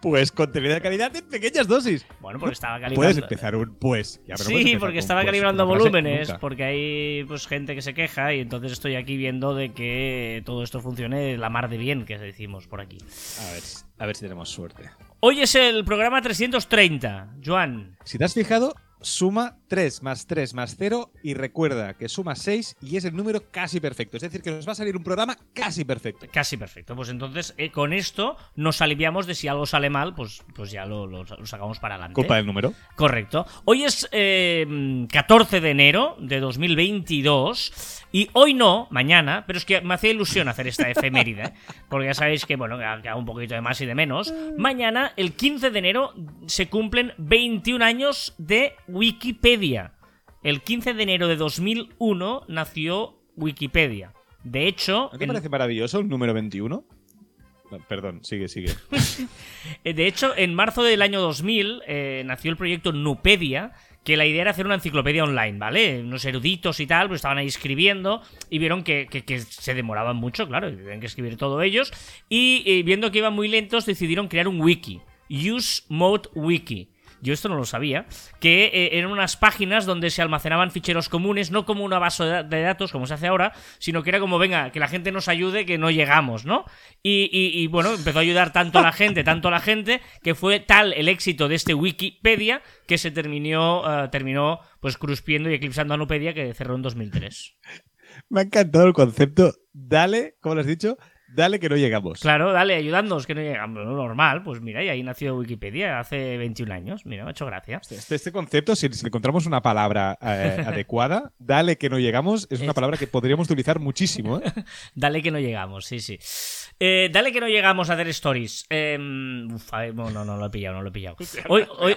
Pues contenido de calidad en pequeñas dosis. Bueno, porque estaba calibrando. Puedes empezar un pues. Ya, pero puedes Sí, porque estaba pues, calibrando volúmenes, nunca. porque hay pues gente que se queja y entonces estoy aquí viendo de que todo esto funcione la mar de bien, que decimos por aquí. A ver, a ver si tenemos suerte. Hoy es el programa 330, Joan. Si te has fijado, suma 3 más 3 más 0 y recuerda que suma 6 y es el número casi perfecto. Es decir, que nos va a salir un programa casi perfecto. Casi perfecto. Pues entonces eh, con esto nos aliviamos de si algo sale mal, pues, pues ya lo, lo- lo sacamos para adelante. Culpa del número. Correcto. Hoy es eh, 14 de enero de 2022 y hoy no, mañana, pero es que me hacía ilusión hacer esta efeméride, ¿eh? porque ya sabéis que, bueno, haga un poquito de más y de menos. Mañana, el 15 de enero, se cumplen 21 años de Wikipedia. El 15 de enero de 2001 nació Wikipedia. De hecho, ¿No te en- parece maravilloso el número 21? No, perdón, sigue, sigue. De hecho, en marzo del año 2000 eh, nació el proyecto Nupedia, que la idea era hacer una enciclopedia online, ¿vale? Unos eruditos y tal, pues estaban ahí escribiendo y vieron que, que- que se demoraban mucho, claro, y tenían que escribir todo ellos. Y eh, viendo que iban muy lentos, decidieron crear un wiki, Use Mode Wiki. Yo esto no lo sabía, que eh, eran unas páginas donde se almacenaban ficheros comunes, no como una base de da- de datos como se hace ahora, sino que era como, venga, que la gente nos ayude, que no llegamos, ¿no? Y, y- bueno, empezó a ayudar tanto a la gente, tanto a la gente, que fue tal el éxito de este Wikipedia que se terminó, eh, terminó pues cruspiendo y eclipsando a Nupedia que cerró en 2003. Me ha encantado el concepto. Dale, como lo has dicho, dale que no llegamos. Claro, dale, ayudándonos, que no llegamos, normal, pues mira, y ahí nació Wikipedia hace 21 años, mira, me ha hecho gracia. Este, este concepto, si, si encontramos una palabra eh, adecuada, dale que no llegamos, es una Es- palabra que podríamos utilizar muchísimo. ¿eh? Dale que no llegamos, sí, sí. Eh, dale que no llegamos a hacer stories. Eh, uf, no, no, no lo he pillado, no lo he pillado. Hoy, hoy,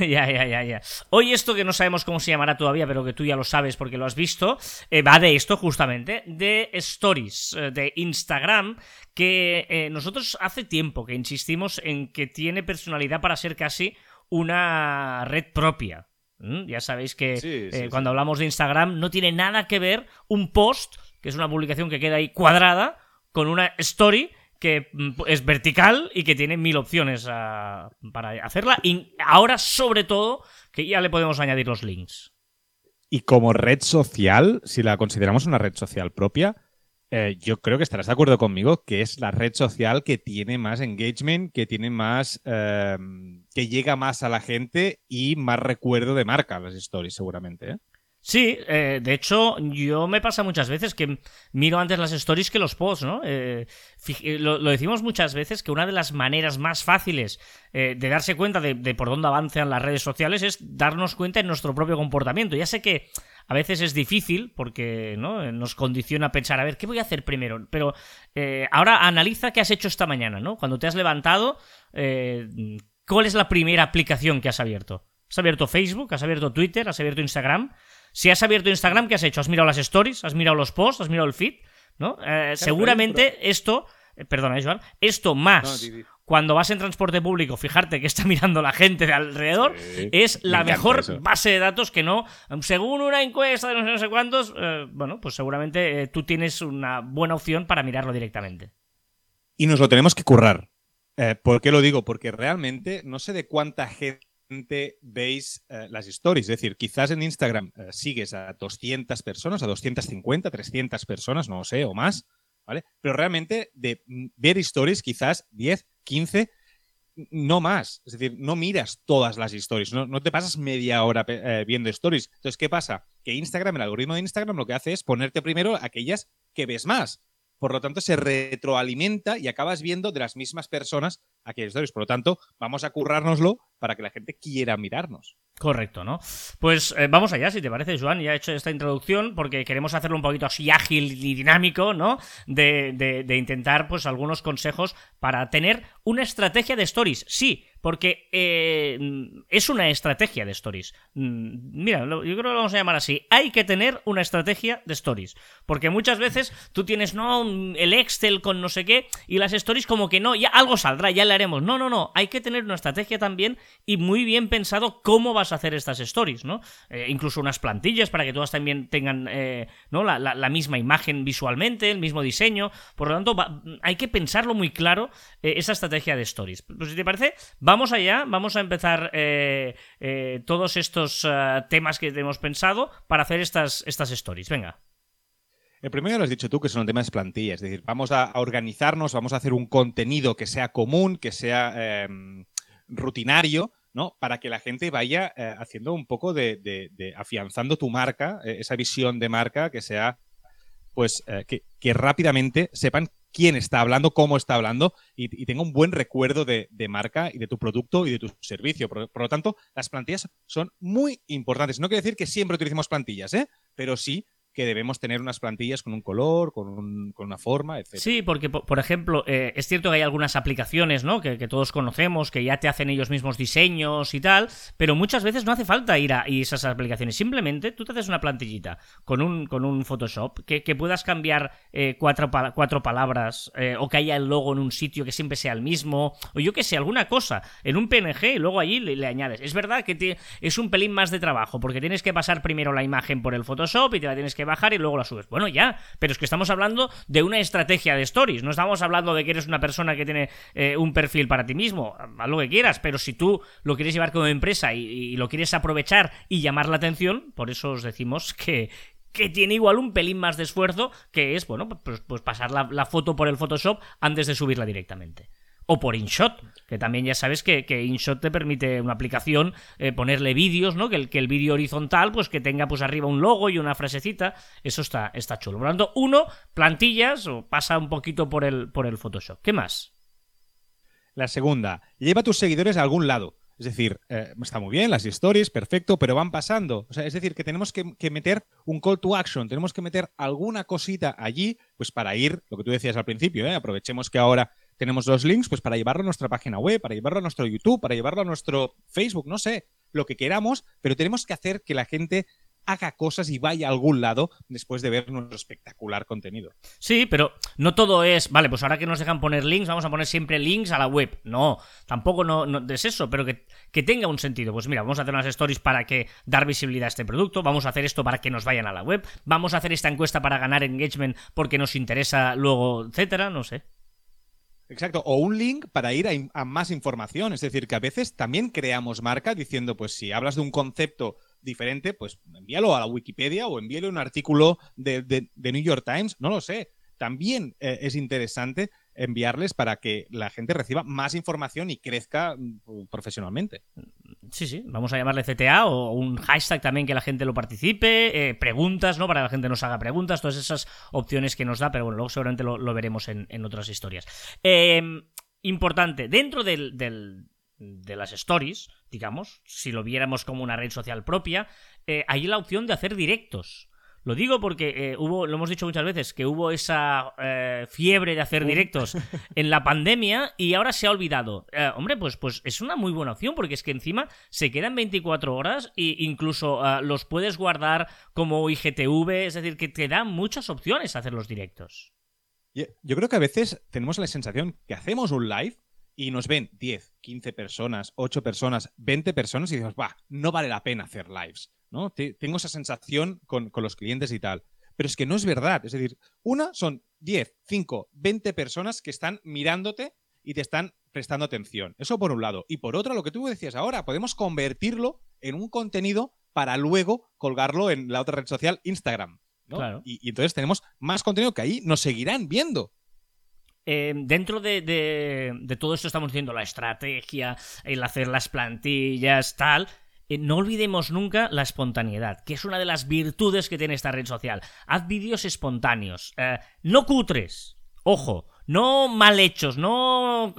ya, ya, ya, ya. Hoy esto que no sabemos cómo se llamará todavía, pero que tú ya lo sabes porque lo has visto, eh, va de esto justamente, de stories, eh, de Instagram, que eh, nosotros hace tiempo que insistimos en que tiene personalidad para ser casi una red propia. ¿Mm? Ya sabéis que Sí, eh, sí, cuando hablamos de Instagram no tiene nada que ver un post, que es una publicación que queda ahí cuadrada, con una story que mm, es vertical y que tiene mil opciones para hacerla. Y ahora, sobre todo, que ya le podemos añadir los links. Y como red social, si la consideramos una red social propia, eh, yo creo que estarás de acuerdo conmigo que es la red social que tiene más engagement, que tiene más. eh, que llega más a la gente y más recuerdo de marca las stories, seguramente. ¿eh? Sí, eh, de hecho, yo me pasa muchas veces que miro antes las stories que los posts, ¿no? Lo, decimos muchas veces que una de las maneras más fáciles de darse cuenta de, de por dónde avanzan las redes sociales es darnos cuenta en nuestro propio comportamiento. Ya sé que a veces es difícil porque ¿no? Eh, nos condiciona a pensar, a ver, ¿qué voy a hacer primero? Pero eh, ahora analiza qué has hecho esta mañana, ¿no? Cuando te has levantado, eh, ¿cuál es la primera aplicación que has abierto? ¿Has abierto Facebook? ¿Has abierto Twitter? ¿Has abierto Instagram? Si has abierto Instagram, ¿qué has hecho? ¿Has mirado las stories? ¿Has mirado los posts? ¿Has mirado el feed? ¿No? Eh, seguramente esto, eh, perdona, Joan, esto más. Cuando vas en transporte público, fijarte que está mirando la gente de alrededor, Sí, es la mejor eso. base de datos que no, según una encuesta de no sé, no sé cuántos, eh, bueno, pues seguramente eh, tú tienes una buena opción para mirarlo directamente. Y nos lo tenemos que currar. Eh, ¿Por qué lo digo? Porque realmente no sé de cuánta gente veis eh, las stories. Es decir, quizás en Instagram eh, sigues a 200 personas, a 250, 300 personas, no lo sé, o más, ¿vale? Pero realmente de ver stories quizás 10, 15, no más. Es decir, no miras todas las stories, no, no te pasas media hora eh, viendo stories. Entonces, ¿qué pasa? Que Instagram, el algoritmo de Instagram lo que hace es ponerte primero aquellas que ves más. Por lo tanto, se retroalimenta y acabas viendo de las mismas personas aquellas stories. Por lo tanto, vamos a currárnoslo para que la gente quiera mirarnos. Correcto, ¿no? Pues eh, vamos allá, si te parece, Joan. Ya he hecho esta introducción porque queremos hacerlo un poquito así ágil y dinámico, ¿no? De, de- de intentar, pues, algunos consejos para tener una estrategia de stories. Sí, porque eh, es una estrategia de stories. Mm, mira, yo creo que lo vamos a llamar así. Hay que tener una estrategia de stories, porque muchas veces tú tienes, no, el Excel con no sé qué, y las stories como que no, ya algo saldrá, ya le haremos. No, no, no, hay que tener una estrategia también y muy bien pensado cómo vas a hacer estas stories, ¿no? Eh, incluso unas plantillas para que todas también tengan, eh, ¿no? La, misma imagen visualmente, el mismo diseño. Por lo tanto, hay que pensarlo muy claro, esa estrategia de stories. Pues si te parece, vamos allá, vamos a empezar eh, eh, todos estos eh, temas que hemos pensado para hacer estas, estas stories. Venga. El primero lo has dicho tú, que son temas de plantilla. Es decir, vamos a, organizarnos, vamos a hacer un contenido que sea común, que sea em, rutinario, ¿no? Para que la gente vaya haciendo un poco de, afianzando tu marca, esa visión de marca que sea, pues, que, rápidamente sepan quién está hablando, cómo está hablando y, tenga un buen recuerdo de, marca y de tu producto y de tu servicio. Por, lo tanto, las plantillas son muy importantes. No quiere decir que siempre utilicemos plantillas, ¿eh? pero sí que debemos tener unas plantillas con un color, con, una forma, etc. Sí, porque, por ejemplo, eh, es cierto que hay algunas aplicaciones ¿no? Que, todos conocemos, que ya te hacen ellos mismos diseños y tal, pero muchas veces no hace falta ir a esas aplicaciones. Simplemente tú te haces una plantillita con un, con un Photoshop, que, puedas cambiar eh, cuatro, cuatro palabras, eh, o que haya el logo en un sitio que siempre sea el mismo, o yo que sé, alguna cosa, en un PNG y luego allí le, añades. Es verdad que es un pelín más de trabajo, porque tienes que pasar primero la imagen por el Photoshop y te la tienes que bajar y luego la subes. Bueno, ya, pero es que estamos hablando de una estrategia de stories, no estamos hablando de que eres una persona que tiene eh, un perfil para ti mismo, haz lo que quieras, pero si tú lo quieres llevar como empresa y, lo quieres aprovechar y llamar la atención, por eso os decimos que, que tiene igual un pelín más de esfuerzo, que es, bueno, pues, pues pasar la, foto por el Photoshop antes de subirla directamente o por InShot, que también ya sabes que, InShot te permite una aplicación eh, ponerle vídeos, ¿no? Que el, que el vídeo horizontal, pues que tenga pues arriba un logo y una frasecita, eso está, está chulo. Uno, plantillas, o pasa un poquito por el, por el Photoshop. ¿Qué más? La segunda, lleva a tus seguidores a algún lado. Es decir, eh, está muy bien, las stories, perfecto, pero van pasando. O sea, es decir, que tenemos que, que, meter un call to action, tenemos que meter alguna cosita allí, pues para ir, lo que tú decías al principio, ¿eh? aprovechemos que ahora tenemos los links pues para llevarlo a nuestra página web, para llevarlo a nuestro YouTube, para llevarlo a nuestro Facebook, no sé, lo que queramos, pero tenemos que hacer que la gente haga cosas y vaya a algún lado después de ver nuestro espectacular contenido. Sí, pero no todo es, vale, pues ahora que nos dejan poner links, vamos a poner siempre links a la web. No, tampoco no, es eso, pero que, que, tenga un sentido. Pues mira, vamos a hacer unas stories para que dar visibilidad a este producto, vamos a hacer esto para que nos vayan a la web, vamos a hacer esta encuesta para ganar engagement porque nos interesa luego, etcétera, no sé. Exacto, o un link para ir a, más información. Es decir, que a veces también creamos marca diciendo, pues si hablas de un concepto diferente, pues envíalo a la Wikipedia o envíale un artículo de, de New York Times, no lo sé también eh, es interesante enviarles para que la gente reciba más información y crezca mm, profesionalmente. Sí, sí, vamos a llamarle CTA o un hashtag también que la gente lo participe, eh, preguntas, ¿no? Para que la gente nos haga preguntas, todas esas opciones que nos da, pero bueno, luego seguramente lo, veremos en, otras historias. Em, importante, dentro del, de las stories, digamos, si lo viéramos como una red social propia, eh, hay la opción de hacer directos. Lo digo porque eh, hubo, lo hemos dicho muchas veces, que hubo esa eh, fiebre de hacer directos en la pandemia y ahora se ha olvidado. Eh, hombre, pues, pues es una muy buena opción porque es que encima se quedan 24 horas e incluso los puedes guardar como IGTV, es decir, que te da muchas opciones hacer los directos. Yo creo que a veces tenemos la sensación que hacemos un live y nos ven 10, 15 personas, 8 personas, 20 personas y decimos, va, no vale la pena hacer lives. ¿No? Tengo esa sensación con, los clientes y tal. Pero es que no es verdad. Es decir, una son 10, 5, 20 personas que están mirándote y te están prestando atención. Eso por un lado. Y por otro, lo que tú decías ahora, podemos convertirlo en un contenido para luego colgarlo en la otra red social, Instagram. Y, entonces tenemos más contenido que ahí nos seguirán viendo. Eh, dentro de, de, todo esto estamos diciendo la estrategia, el hacer las plantillas, tal. Eh, no olvidemos nunca la espontaneidad, que es una de las virtudes que tiene esta red social. Haz vídeos espontáneos, eh, no cutres, ojo, no mal hechos, no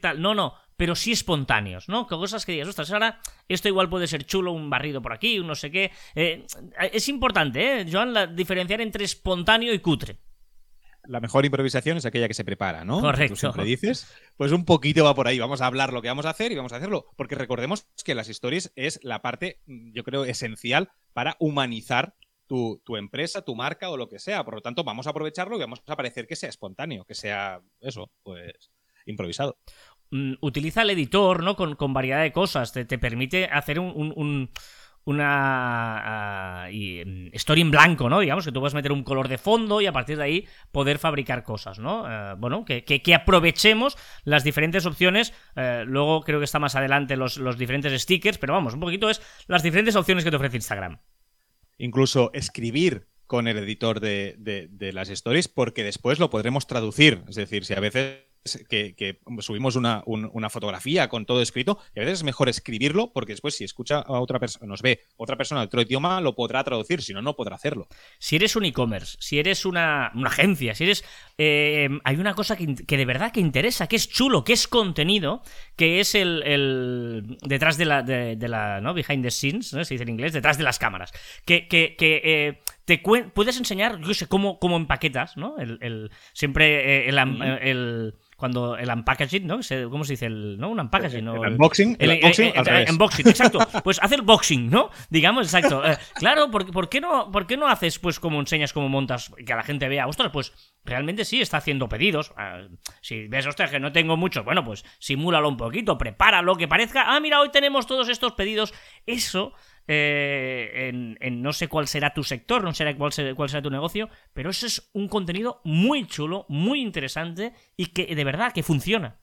tal, no, no, pero sí espontáneos, ¿no? Cosas que digas, ostras, ahora esto igual puede ser chulo, un barrido por aquí, un no sé qué. Eh, es importante, ¿eh, Joan, la, diferenciar entre espontáneo y cutre. La mejor improvisación es aquella que se prepara, ¿no? Correcto. Tú siempre dices. Pues un poquito va por ahí. Vamos a hablar lo que vamos a hacer y vamos a hacerlo. Porque recordemos que las stories es la parte, yo creo, esencial para humanizar tu, tu, empresa, tu marca o lo que sea. Por lo tanto, vamos a aprovecharlo y vamos a parecer que sea espontáneo, que sea eso, pues improvisado. Mm, utiliza el editor, ¿no? Con, con variedad de cosas. Te, te permite hacer un, un, un una uh, y, story en blanco, ¿no? Digamos que tú puedes meter un color de fondo y a partir de ahí poder fabricar cosas, ¿no? Uh, bueno, que, que, aprovechemos las diferentes opciones. Uh, luego creo que está más adelante los, los diferentes stickers, pero vamos, un poquito es las diferentes opciones que te ofrece Instagram. Incluso escribir con el editor de, de, de las stories, porque después lo podremos traducir. Es decir, si a veces que, subimos una, un, una, fotografía con todo escrito, y a veces es mejor escribirlo porque después si escucha a otra persona, nos ve otra persona de otro idioma, lo podrá traducir, si no, no podrá hacerlo. Si eres un e-commerce, si eres una, una, agencia, si eres... Eh, hay una cosa que, que, de verdad que interesa, que es chulo, que es contenido, que es el... el detrás de la, de, la... ¿no? Behind the scenes, ¿no? Se dice en inglés, detrás de las cámaras. Que... que, que eh, te puedes enseñar, yo sé, cómo, cómo empaquetas, ¿no? El, el siempre eh, el, el, el cuando el unpackaging, ¿no? ¿Cómo se dice? El, ¿no? Un unpackaging, ¿no? El unboxing. El, el unboxing, el, el, unboxing exacto. Pues hace el boxing, ¿no? Digamos, exacto. Eh, claro, ¿por, ¿por, qué no, ¿por qué no haces, pues, como enseñas, cómo montas, que la gente vea? Ostras, pues, realmente sí está haciendo pedidos. Uh, si ves, ostras, que no tengo muchos, bueno, pues, simúlalo un poquito, prepáralo, que parezca, ah, mira, hoy tenemos todos estos pedidos. Eso eh, en, no sé cuál será tu sector, no sé cuál, será, cuál será tu negocio, pero eso es un contenido muy chulo, muy interesante y que de verdad que funciona.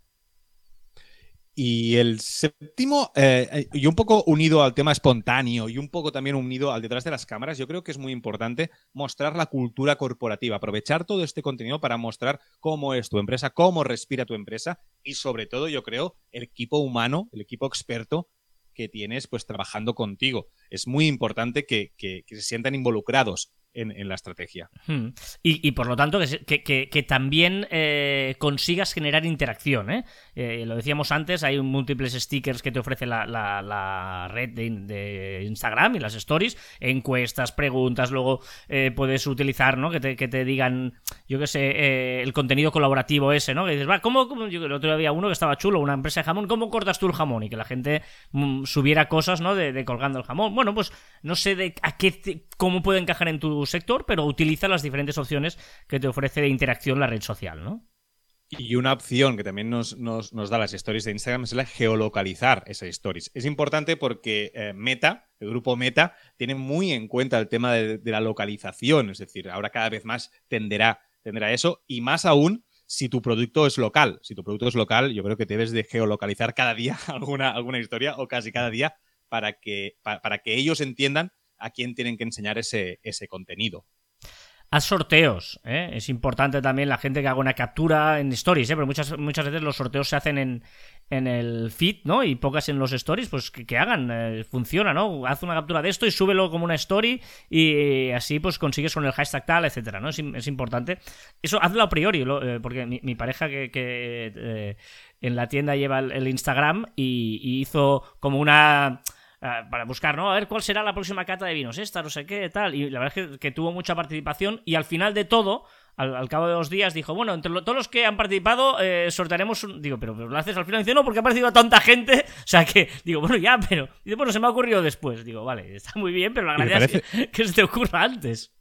Y el séptimo, eh, y un poco unido al tema espontáneo y un poco también unido al detrás de las cámaras, yo creo que es muy importante mostrar la cultura corporativa, aprovechar todo este contenido para mostrar cómo es tu empresa, cómo respira tu empresa y sobre todo yo creo el equipo humano, el equipo experto que tienes pues trabajando contigo. Es muy importante que, que, que se sientan involucrados en, la estrategia. Hmm. Y, y, por lo tanto, que, que, también eh, consigas generar interacción. ¿eh? Eh, lo decíamos antes, hay múltiples stickers que te ofrece la, la, red de, de, Instagram y las stories, encuestas, preguntas, luego eh, puedes utilizar, ¿no? Que te, que te digan, yo qué sé, el contenido colaborativo ese, ¿no? Que dices, va, ¿cómo? Yo, el otro día había uno que estaba chulo, una empresa de jamón, ¿cómo cortas tú el jamón? Y que la gente mm, subiera cosas, ¿no? De, de, colgando el jamón. Bueno, pues no sé de a qué cómo puede encajar en tu sector, pero utiliza las diferentes opciones que te ofrece de interacción la red social, ¿no? Y una opción que también nos, nos, nos, da las stories de Instagram es la geolocalizar esas stories. Es importante porque eh, Meta, el grupo Meta, tiene muy en cuenta el tema de, la localización. Es decir, ahora cada vez más tenderá, tenderá eso. Y más aún si tu producto es local. Si tu producto es local, yo creo que debes de geolocalizar cada día alguna, alguna historia o casi cada día para que, para que ellos entiendan a quién tienen que enseñar ese, ese contenido. Haz sorteos, ¿eh? es importante también la gente que haga una captura en stories, ¿eh? pero muchas, muchas veces los sorteos se hacen en, en el feed, ¿no? Y pocas en los stories, pues que, hagan, eh, funciona, ¿no? Haz una captura de esto y súbelo como una story y así pues consigues con el hashtag tal, etcétera, ¿no? Es, importante. Eso hazlo a priori, eh, porque mi, pareja que, eh, en la tienda lleva el, Instagram y hizo como una uh, para buscar, ¿no? A ver cuál será la próxima cata de vinos, esta, no sé qué, tal. Y la verdad es que, que tuvo mucha participación y al final de todo, al, al, cabo de dos días, dijo, bueno, entre lo, todos los que han participado, eh, sortearemos un... Digo, pero, pero, lo haces al final. Dice, no, porque ha participado tanta gente. O sea que, digo, bueno, ya, pero... Dice, bueno, se me ha ocurrido después. Digo, vale, está muy bien, pero la gracia parece... es que, que se te ocurra antes.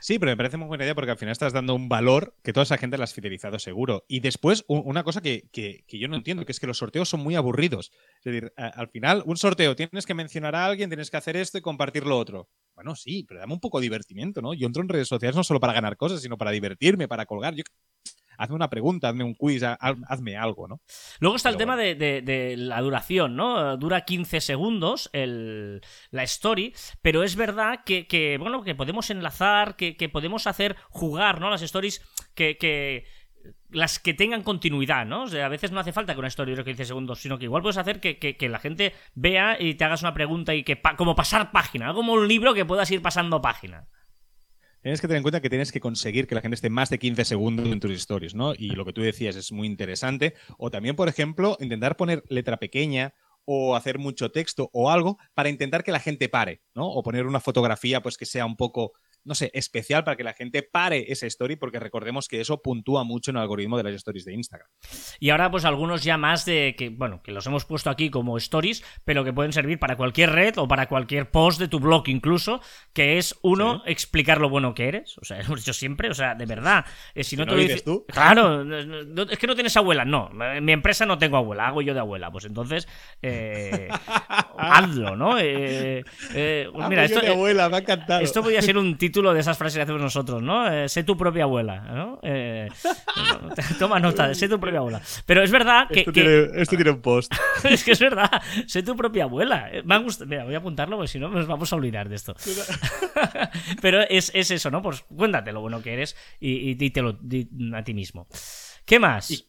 Sí, pero me parece muy buena idea porque al final estás dando un valor que toda esa gente la has fidelizado seguro. Y después, una cosa que, que, yo no entiendo, que es que los sorteos son muy aburridos. Es decir, al final, un sorteo, tienes que mencionar a alguien, tienes que hacer esto y compartir lo otro. Bueno, sí, pero dame un poco de divertimiento, ¿no? Yo entro en redes sociales no solo para ganar cosas, sino para divertirme, para colgar. Yo hazme una pregunta, hazme un quiz, hazme algo, ¿no? Luego está Pero el tema bueno. de, de, de, la duración, ¿no? Dura 15 segundos el, la story, pero es verdad que, que bueno, que podemos enlazar, que, que, podemos hacer jugar, ¿no? Las stories que, que las que tengan continuidad, ¿no? O sea, a veces no hace falta que una historia dure 15 segundos, sino que igual puedes hacer que, que, que, la gente vea y te hagas una pregunta y que, pa como pasar página, algo como un libro que puedas ir pasando página. Tienes que tener en cuenta que tienes que conseguir que la gente esté más de 15 segundos en tus stories, ¿no? Y lo que tú decías es muy interesante. O también, por ejemplo, intentar poner letra pequeña o hacer mucho texto o algo para intentar que la gente pare, ¿no? O poner una fotografía pues que sea un poco no sé, especial para que la gente pare esa story, porque recordemos que eso puntúa mucho en el algoritmo de las stories de Instagram. Y ahora, pues algunos ya más de que, bueno, que los hemos puesto aquí como stories, pero que pueden servir para cualquier red o para cualquier post de tu blog incluso, que es uno, explicar lo bueno que eres. O sea, hemos dicho siempre, o sea, de verdad. Eh, si no, te lo dices tú. Claro, es que no tienes abuela. No, en mi empresa no tengo abuela, hago yo de abuela. Pues entonces, eh, hazlo, ¿no? Eh, pues mira, esto, de abuela, me ha encantado. Esto podría ser un título de esas frases que hacemos nosotros, ¿no? sé tu propia abuela, ¿no? toma nota, sé tu propia abuela. Pero es verdad que. Esto, tiene, un post. es que es verdad, sé tu propia abuela. Me Mira, voy a apuntarlo porque si no nos vamos a olvidar de esto. Pero es, eso, ¿no? Pues cuéntate lo bueno que eres y, y dítelo a ti mismo. ¿Qué más?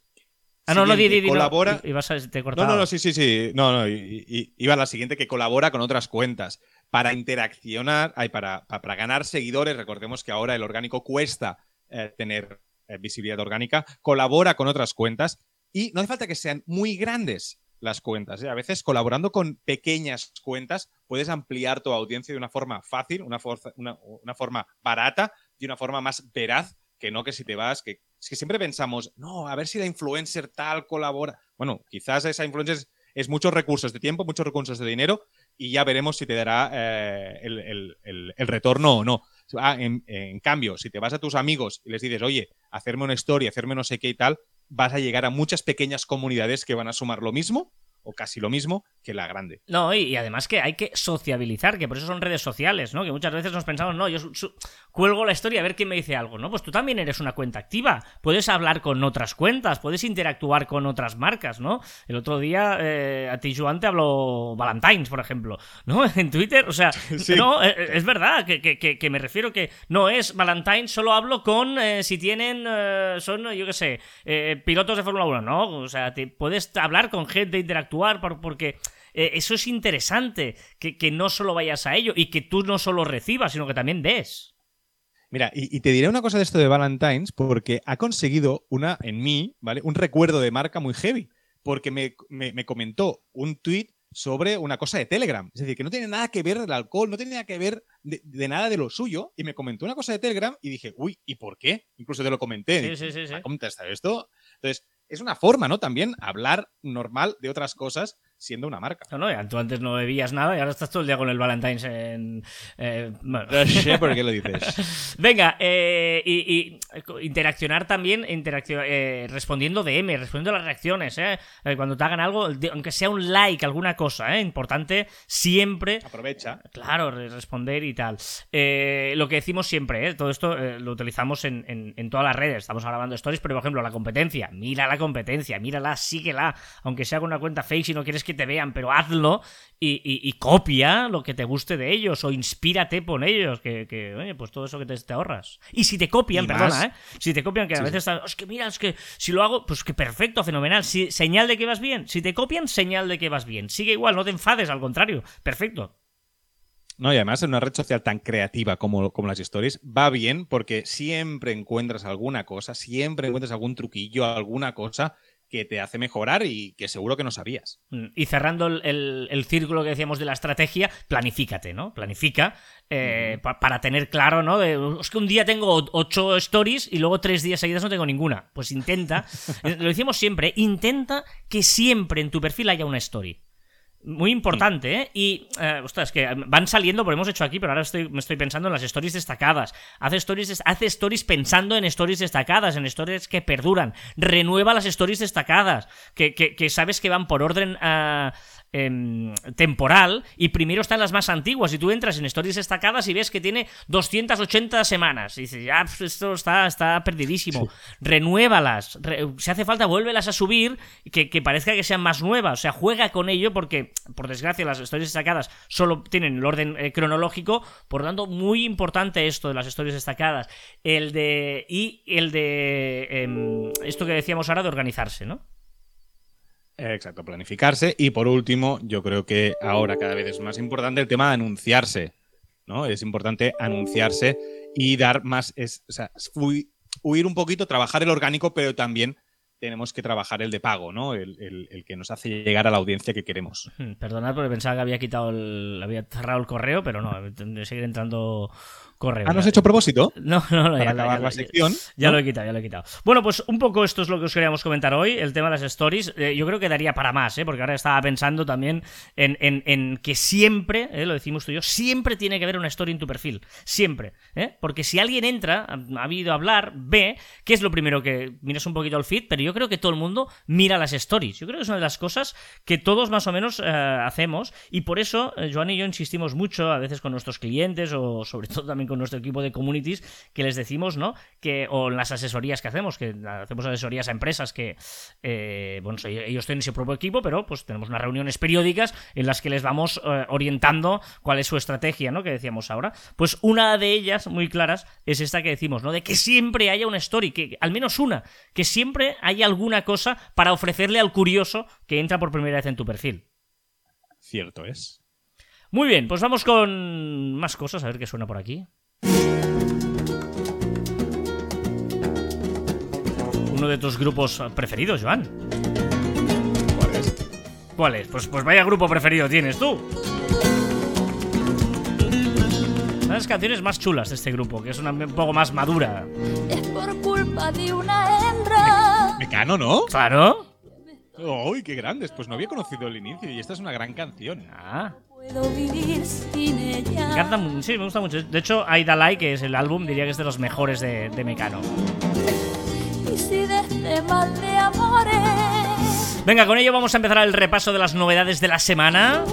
ah, no, no, di, di, colabora... no, no, no, sí, sí, sí. No, no, iba a la siguiente que colabora con otras cuentas para interaccionar, para, para, ganar seguidores. Recordemos que ahora el orgánico cuesta eh, tener eh, visibilidad orgánica. Colabora con otras cuentas y no hace falta que sean muy grandes las cuentas. ¿eh? A veces colaborando con pequeñas cuentas puedes ampliar tu audiencia de una forma fácil, una, una, forma barata y una forma más veraz que no que si te vas, que siempre pensamos, no, a ver si la influencer tal colabora. Bueno, quizás esa influencer es, muchos recursos de tiempo, muchos recursos de dinero y ya veremos si te dará eh, el, retorno o no. Ah, en, en, cambio, si te vas a tus amigos y les dices, oye, hacerme una historia, hacerme no sé qué y tal, vas a llegar a muchas pequeñas comunidades que van a sumar lo mismo o casi lo mismo que la grande. No, y, además que hay que sociabilizar, que por eso son redes sociales, ¿no? Que muchas veces nos pensamos, no, yo cuelgo la historia a ver quién me dice algo, ¿no? Pues tú también eres una cuenta activa, puedes hablar con otras cuentas, puedes interactuar con otras marcas, ¿no? El otro día eh, a ti, Joan, te habló Valentines, por ejemplo, ¿no? En Twitter, o sea, no, eh, eh, es verdad, que, me refiero que no es Valentines, solo hablo con si tienen, son, yo qué sé, pilotos de Fórmula 1, ¿no? O sea, te, puedes hablar con gente, interactuar, porque eh, eso es interesante, que, no solo vayas a ello y que tú no solo recibas, sino que también des. Mira, y, te diré una cosa de esto de Valentine's, porque ha conseguido una, en mí, ¿vale? Un recuerdo de marca muy heavy. Porque me, comentó un tweet sobre una cosa de Telegram. Es decir, que no tiene nada que ver el alcohol, no tiene nada que ver de, nada de lo suyo. Y me comentó una cosa de Telegram y dije, uy, ¿y por qué? Incluso te lo comenté. Sí, sí, sí. sí. ¿Cómo está esto? Entonces, es una forma, ¿no? También hablar normal de otras cosas siendo una marca. No, no, tú antes no bebías nada y ahora estás todo el día con el Valentine's en... Eh, bueno. No sé por qué lo dices. Venga, eh, y, interaccionar también, eh, respondiendo DM, respondiendo a las reacciones, ¿eh? Cuando te hagan algo, aunque sea un like, alguna cosa. Importante siempre... Aprovecha. Claro, responder y tal. lo que decimos siempre, ¿eh? Todo esto lo utilizamos en, en, todas las redes. Estamos grabando stories, pero por ejemplo, la competencia. Mira la competencia, mírala, síguela. Aunque sea con una cuenta fake, si no quieres que te vean, pero hazlo y, copia lo que te guste de ellos o inspírate con ellos, que, oye, pues todo eso que te, ahorras. Y si te copian, perdona, ¿eh? Si te copian, que a veces están, es que mira, es que si lo hago, pues que perfecto, fenomenal. Si, señal de que vas bien. Si te copian, señal de que vas bien. Sigue igual, no te enfades, al contrario. Perfecto. No, y además en una red social tan creativa como, como, las stories, va bien porque siempre encuentras alguna cosa, siempre encuentras algún truquillo, alguna cosa que te hace mejorar y que seguro que no sabías. Mm, y cerrando el, círculo que decíamos de la estrategia, planifícate, ¿no? Planifica eh, para tener claro, ¿no? es que un día tengo ocho stories y luego tres días seguidos no tengo ninguna. Pues intenta, eh, lo decimos siempre, intenta que siempre en tu perfil haya una story. Muy importante, ¿eh? Y, eh, ostras, que van saliendo, porque hemos hecho aquí, pero ahora estoy, me estoy pensando en las stories destacadas. Hace stories, hace stories pensando en stories destacadas, en stories que perduran. Renueva las stories destacadas, que, que, sabes que van por orden a Em, temporal y primero están las más antiguas y tú entras en stories destacadas y ves que tiene 280 semanas y dices, ya, pues esto está, está perdidísimo. Renuévalas. si hace falta, vuélvelas a subir que, que parezca que sean más nuevas. O sea, juega con ello porque, por desgracia, las stories destacadas solo tienen el orden eh, cronológico. Por lo tanto, muy importante esto de las stories destacadas. El de. Y el de. Em, esto que decíamos ahora de organizarse, ¿no? Exacto, planificarse. Y por último, yo creo que ahora cada vez es más importante el tema de anunciarse. ¿no? Es importante anunciarse y dar más. Es, o sea, huir un poquito, trabajar el orgánico, pero también tenemos que trabajar el de pago, ¿no? El, que nos hace llegar a la audiencia que queremos. Perdonad porque pensaba que había quitado el. había cerrado el correo, pero no, seguir entrando correo. ¿Ah, has ya. hecho propósito? No, no, no, Para ya, acabar ya- la sección. Ya ¿no? lo he quitado, ya lo he quitado. Bueno, pues un poco esto es lo que os queríamos comentar hoy, el tema de las stories. Eh, yo creo que daría para más, ¿eh? porque ahora estaba pensando también en, en- en que siempre, ¿eh? lo decimos tú y yo, siempre tiene que haber una story en tu perfil. Siempre. Porque si alguien entra, ha ha habido hablar, ve, ¿qué es lo primero que miras un poquito el feed? Pero yo creo que todo el mundo mira las stories. Yo creo que es una de las cosas que todos más o menos hacemos y por eso Joan y yo insistimos mucho a veces con nuestros clientes o sobre todo también con nuestro equipo de communities que les decimos, ¿no? Que, o en las asesorías que hacemos, que hacemos asesorías a empresas que, eh, bueno, ellos tienen su propio equipo, pero pues tenemos unas reuniones periódicas en las que les vamos eh, orientando cuál es su estrategia, ¿no? Que decíamos ahora. Pues una de ellas, muy claras, es esta que decimos, ¿no? De que siempre haya una story, que al menos una, que siempre haya alguna cosa para ofrecerle al curioso que entra por primera vez en tu perfil. Cierto es. Muy bien, pues vamos con más cosas, a ver qué suena por aquí. Uno de tus grupos preferidos, Joan. ¿Cuál es? ¿Cuál es? Pues, pues vaya grupo preferido tienes tú. Una de las canciones más chulas de este grupo, que es una un poco más madura. Es por culpa de una hembra. Mecano, ¿no? Claro. ¡Uy, qué grandes! Pues no había conocido el inicio y esta es una gran canción. Ah. Puedo vivir sin Me ella. encanta, mu- sí, me gusta mucho. De hecho, Aida Lai, que es el álbum, diría que es de los mejores de, de Mecano. Y si de este mal de amores. Venga, con ello vamos a empezar el repaso de las novedades de la semana,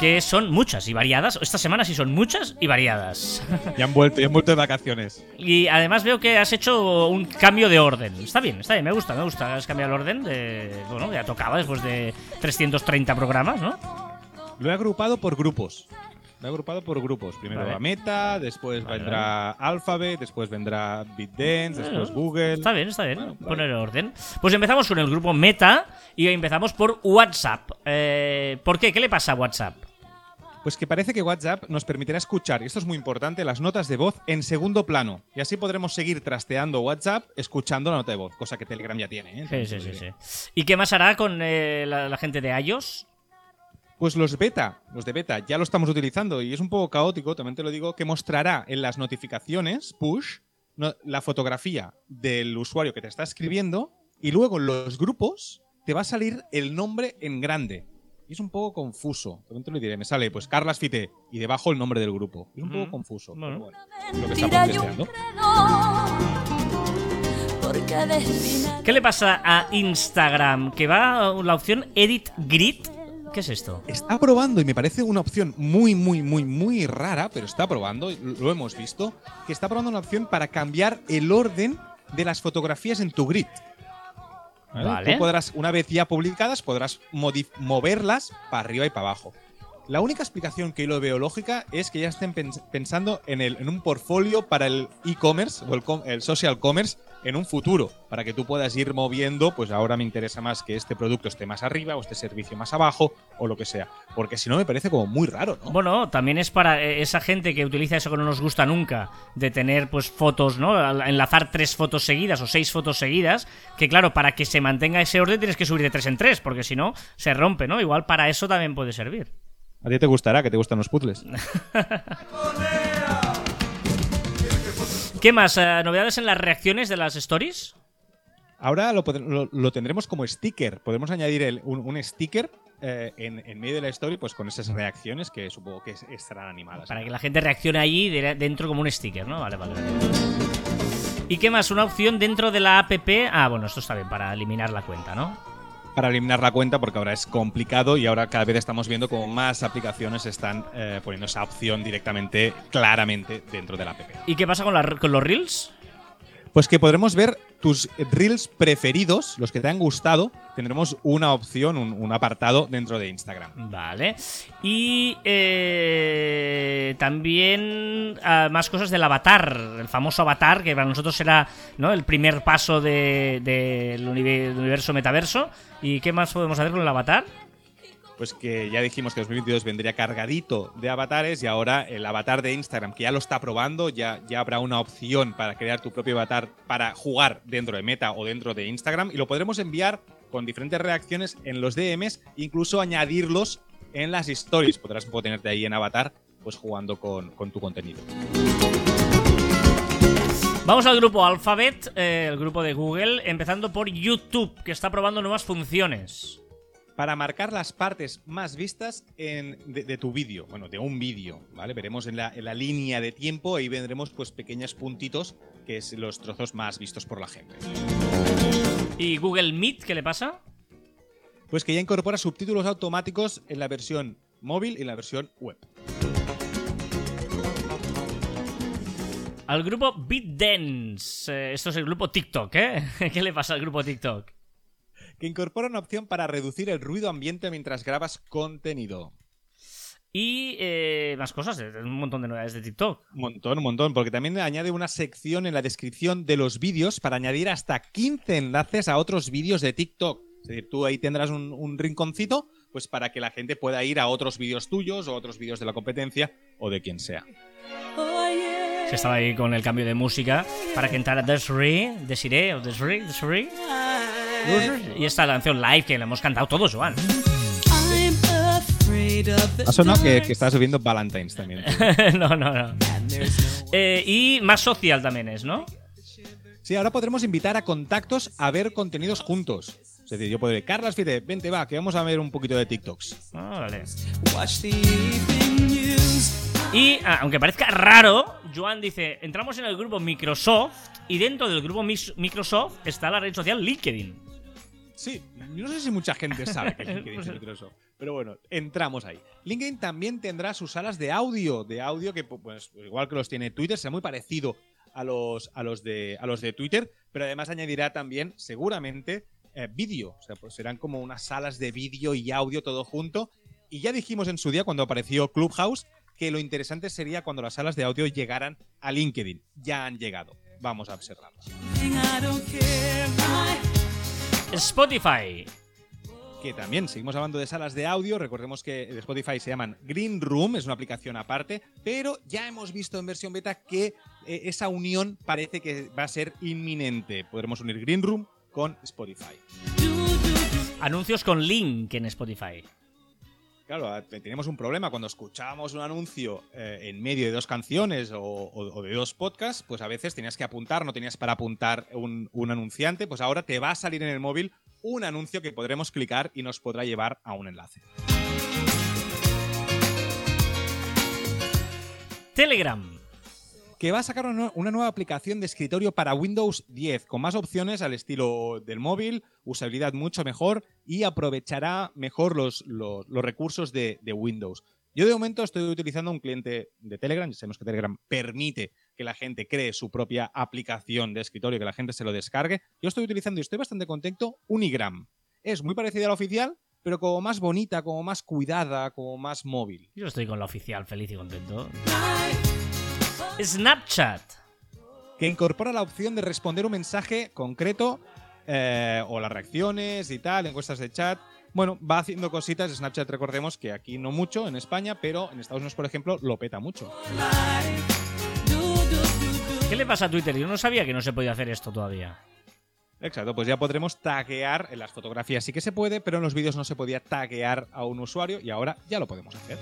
que son muchas y variadas. Esta semana sí son muchas y variadas. Ya han vuelto, ya han vuelto de vacaciones. Y además veo que has hecho un cambio de orden. Está bien, está bien, me gusta, me gusta. Has cambiado el orden de. Bueno, ya tocaba después de 330 programas, ¿no? Lo he agrupado por grupos. Lo he agrupado por grupos. Primero Vale. va Meta, después Vale, vendrá Alphabet, después vendrá BitDance, después Bueno, Google. Está bien, está bien. Bueno, Poner orden. Pues empezamos con el grupo Meta y empezamos por WhatsApp. Eh, ¿Por qué? ¿Qué le pasa a WhatsApp? Pues que parece que WhatsApp nos permitirá escuchar, y esto es muy importante, las notas de voz en segundo plano. Y así podremos seguir trasteando WhatsApp escuchando la nota de voz, cosa que Telegram ya tiene. ¿eh? Sí, sí, sí, sí. ¿Y qué más hará con eh, la, la gente de iOS? Pues los beta, los de beta, ya lo estamos utilizando y es un poco caótico, también te lo digo, que mostrará en las notificaciones push no- la fotografía del usuario que te está escribiendo y luego en los grupos te va a salir el nombre en grande. Y es un poco confuso, también te lo diré, me sale pues Carlas Fité y debajo el nombre del grupo. Es un poco confuso. Bueno. pero bueno, lo que estamos. ¿Qué le pasa a Instagram? Que va la opción Edit Grid. ¿Qué es esto? Está probando y me parece una opción muy, muy, muy, muy rara, pero está probando, lo hemos visto, que está probando una opción para cambiar el orden de las fotografías en tu grid. ¿Vale? Vale. Tú podrás, una vez ya publicadas, podrás moverlas para arriba y para abajo. La única explicación que yo lo veo lógica es que ya estén pens- pensando en, el, en un portfolio para el e-commerce o el, com- el social commerce en un futuro, para que tú puedas ir moviendo, pues ahora me interesa más que este producto esté más arriba o este servicio más abajo o lo que sea. Porque si no me parece como muy raro, ¿no? Bueno, también es para eh, esa gente que utiliza eso que no nos gusta nunca, de tener pues fotos, ¿no? Enlazar tres fotos seguidas o seis fotos seguidas, que claro, para que se mantenga ese orden tienes que subir de tres en tres, porque si no, se rompe, ¿no? Igual para eso también puede servir. A ti te gustará, que te gustan los puzzles. ¿Qué más? Eh, ¿Novedades en las reacciones de las stories? Ahora lo, pod- lo- lo tendremos como sticker. Podemos añadir el- un, un sticker eh, en, en medio de la story, pues con esas reacciones que supongo que es- estarán animadas. Para que la gente reaccione allí de- dentro como un sticker, ¿no? Vale. vale. ¿Y qué más? Una opción dentro de la app. Ah, bueno, esto está bien, para eliminar la cuenta, ¿no? Para eliminar la cuenta, porque ahora es complicado y ahora cada vez estamos viendo como más aplicaciones están eh, poniendo esa opción directamente, claramente dentro de la app. ¿Y qué pasa con, la- con los reels? Pues que podremos ver tus reels preferidos, los que te han gustado. Tendremos una opción, un, apartado dentro de Instagram. Vale. Y eh, también ah, más cosas del avatar, el famoso avatar, que para nosotros será ¿no? el primer paso del de, del universo metaverso. ¿Y qué más podemos hacer con el avatar? Pues que ya dijimos que 2022 vendría cargadito de avatares y ahora el avatar de Instagram, que ya lo está probando, ya, ya habrá una opción para crear tu propio avatar para jugar dentro de Meta o dentro de Instagram y lo podremos enviar con diferentes reacciones en los DMs, incluso añadirlos en las stories. Podrás ponerte ahí en avatar pues jugando con, con tu contenido. Vamos al grupo Alphabet, eh, el grupo de Google, empezando por YouTube, que está probando nuevas funciones. Para marcar las partes más vistas en- de, de tu vídeo, bueno, de un vídeo, ¿vale? Veremos en la, en la línea de tiempo, ahí vendremos pues pequeños puntitos, que es los trozos más vistos por la gente. ¿Y Google Meet, qué le pasa? Pues que ya incorpora subtítulos automáticos en la versión móvil y en la versión web. Al grupo BitDance. Eh, esto es el grupo TikTok, ¿eh? ¿Qué le pasa al grupo TikTok? Que incorpora una opción para reducir el ruido ambiente mientras grabas contenido. Y eh, más cosas, un montón de novedades de TikTok. Un montón, un montón, porque también añade una sección en la descripción de los vídeos para añadir hasta 15 enlaces a otros vídeos de TikTok. Es decir, tú ahí tendrás un, un rinconcito pues para que la gente pueda ir a otros vídeos tuyos o otros vídeos de la competencia o de quien sea. Se estaba ahí con el cambio de música para que entrara Desiree, Desiree o Desiree, Desiree. Y esta canción live que la hemos cantado todos, Joan. Ha sonado que, que estás subiendo Valentine's también. no, no, no. Eh, y más social también es, ¿no? Sí, ahora podremos invitar a contactos a ver contenidos juntos. Es decir, yo podré, Carlas Fide, vente va, que vamos a ver un poquito de TikToks. Órale. Y ah, aunque parezca raro, Joan dice, entramos en el grupo Microsoft y dentro del grupo Microsoft está la red social LinkedIn. Sí, no sé si mucha gente sabe que LinkedIn es Microsoft, pero bueno, entramos ahí. LinkedIn también tendrá sus salas de audio, de audio que pues igual que los tiene Twitter, será muy parecido a los, a los, de, a los de Twitter, pero además añadirá también seguramente eh, vídeo, o sea, pues serán como unas salas de vídeo y audio todo junto. Y ya dijimos en su día cuando apareció Clubhouse que lo interesante sería cuando las salas de audio llegaran a LinkedIn. Ya han llegado. Vamos a observarlo. Spotify. que también seguimos hablando de salas de audio. Recordemos que de Spotify se llaman Green Room, es una aplicación aparte, pero ya hemos visto en versión beta que eh, esa unión parece que va a ser inminente. Podremos unir Green Room con Spotify. Anuncios con link en Spotify. Claro, tenemos un problema cuando escuchábamos un anuncio eh, en medio de dos canciones o, de dos podcasts, pues a veces tenías que apuntar, no tenías para apuntar un, un anunciante, pues ahora te va a salir en el móvil un anuncio que podremos clicar y nos podrá llevar a un enlace. Telegram. Que va a sacar una, nue- una nueva aplicación de escritorio para Windows 10 con más opciones al estilo del móvil, usabilidad mucho mejor y aprovechará mejor los, los- los recursos de, de Windows. Yo de momento estoy utilizando un cliente de Telegram, ya sabemos que Telegram permite que la gente cree su propia aplicación de escritorio, que la gente se lo descargue. Yo estoy utilizando y estoy bastante contento Unigram. Es muy parecida a la oficial, pero como más bonita, como más cuidada, como más móvil. Yo estoy con la oficial, feliz y contento. Snapchat. que incorpora la opción de responder un mensaje concreto eh, o las reacciones y tal, encuestas de chat. Bueno, va haciendo cositas. Snapchat, recordemos que aquí no mucho en España, pero en Estados Unidos, por ejemplo, lo peta mucho. ¿Qué le pasa a Twitter? Yo no sabía que no se podía hacer esto todavía. Exacto, pues ya podremos taguear en las fotografías sí que se puede, pero en los vídeos no se podía taguear a un usuario y ahora ya lo podemos hacer.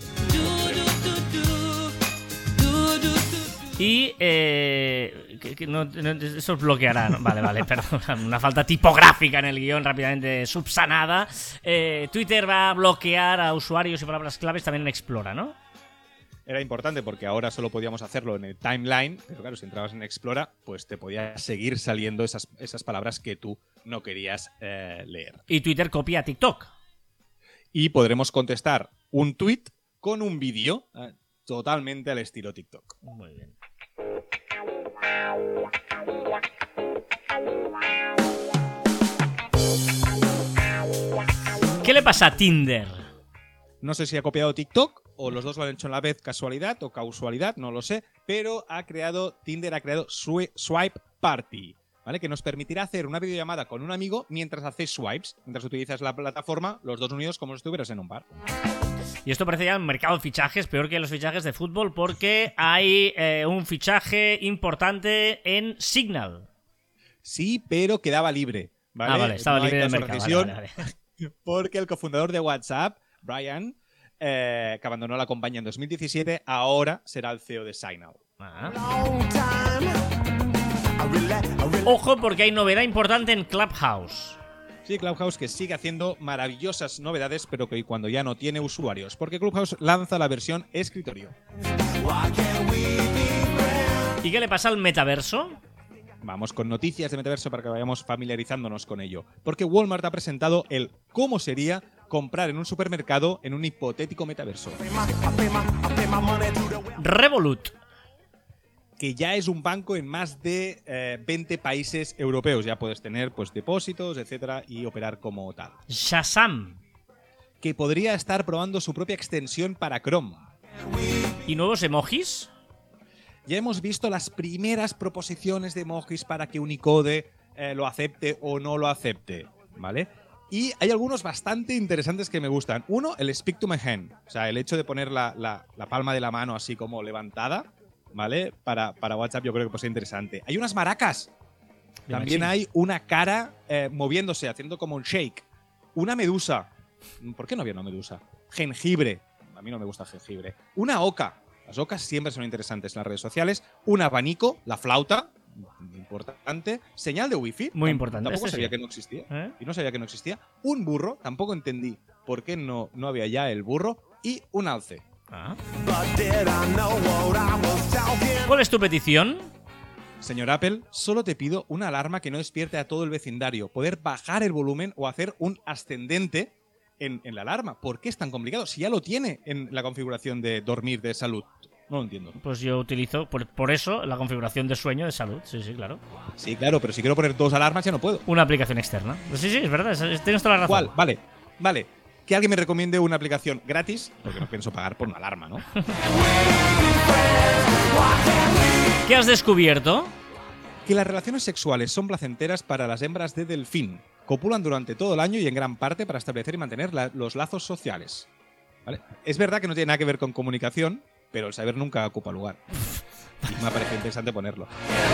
Y eh, que- que no- no- eso bloqueará. ¿no? Vale, vale, perdón. Una falta tipográfica en el guion rápidamente subsanada. Eh, Twitter va a bloquear a usuarios y palabras claves también en Explora, ¿no? Era importante porque ahora solo podíamos hacerlo en el timeline, pero claro, si entrabas en Explora, pues te podía seguir saliendo esas, esas palabras que tú no querías eh, leer. Y Twitter copia a TikTok. y podremos contestar un tweet con un vídeo eh, totalmente al estilo TikTok. Muy bien. ¿Qué le pasa a Tinder? No sé si ha copiado TikTok o los dos lo han hecho a la vez casualidad o causalidad, no lo sé, pero ha creado Tinder ha creado Swi- Swipe Party, ¿vale? Que nos permitirá hacer una videollamada con un amigo mientras haces swipes, mientras utilizas la plataforma, los dos unidos como si estuvieras en un bar. Y esto parece ya un mercado de fichajes peor que los fichajes de fútbol porque hay eh, un fichaje importante en Signal. Sí, pero quedaba libre, ¿vale? Ah, vale, estaba No libre mercado. de vale, decisión, vale, vale. Porque el cofundador de WhatsApp, Brian, eh, que abandonó la compañía en 2017, ahora será el CEO de Signal. Ah. Ojo porque hay novedad importante en Clubhouse. Sí, Clubhouse que sigue haciendo maravillosas novedades, pero que cuando ya no tiene usuarios, porque Clubhouse lanza la versión escritorio. ¿Y qué le pasa al metaverso? Vamos con noticias de metaverso para que vayamos familiarizándonos con ello. Porque Walmart ha presentado el cómo sería comprar en un supermercado en un hipotético metaverso. Revolut. Que ya es un banco en más de eh, 20 países europeos. Ya puedes tener pues depósitos, etcétera, y operar como tal. Shazam. Que podría estar probando su propia extensión para Chrome. ¿Y nuevos emojis? Ya hemos visto las primeras proposiciones de emojis para que Unicode eh, lo acepte o no lo acepte, ¿vale? Y hay algunos bastante interesantes que me gustan. Uno, el Speak to my hand. O sea, el hecho de poner la, la- la palma de la mano así como levantada, ¿vale? Para, para WhatsApp yo creo que puede ser interesante. Hay unas maracas. También hay una cara eh, moviéndose, haciendo como un shake. Una medusa. ¿Por qué no había una medusa? Jengibre. A mí no me gusta el jengibre. Una oca. Las ocas siempre son interesantes en las redes sociales. Un abanico, la flauta. Importante. Señal de wifi. Muy importante, Tampoco este sabía sí. que no existía. ¿Eh? Y no sabía que no existía. Un burro. Tampoco entendí por qué no, no había ya el burro. Y un alce. Ah. ¿Cuál es tu petición? Señor Apple, solo te pido una alarma que no despierte a todo el vecindario. Poder bajar el volumen o hacer un ascendente en, en la alarma. ¿Por qué es tan complicado? Si ya lo tiene en la configuración de dormir de salud. No lo entiendo. Pues yo utilizo, por, por eso, la configuración de sueño de salud. Sí, sí, claro. Sí, claro, pero si quiero poner dos alarmas ya no puedo. Una aplicación externa. Pues sí, sí, es verdad. es- es- tienes toda la razón. ¿Cuál? Vale, vale. Que alguien me recomiende una aplicación gratis, porque no pienso pagar por una alarma, ¿no? ¿Qué has descubierto? que las relaciones sexuales son placenteras para las hembras de delfín. Copulan durante todo el año y en gran parte para establecer y mantener la- los lazos sociales. ¿Vale? Es verdad que no tiene nada que ver con comunicación, pero el saber nunca ocupa lugar. Y me ha parecido interesante ponerlo.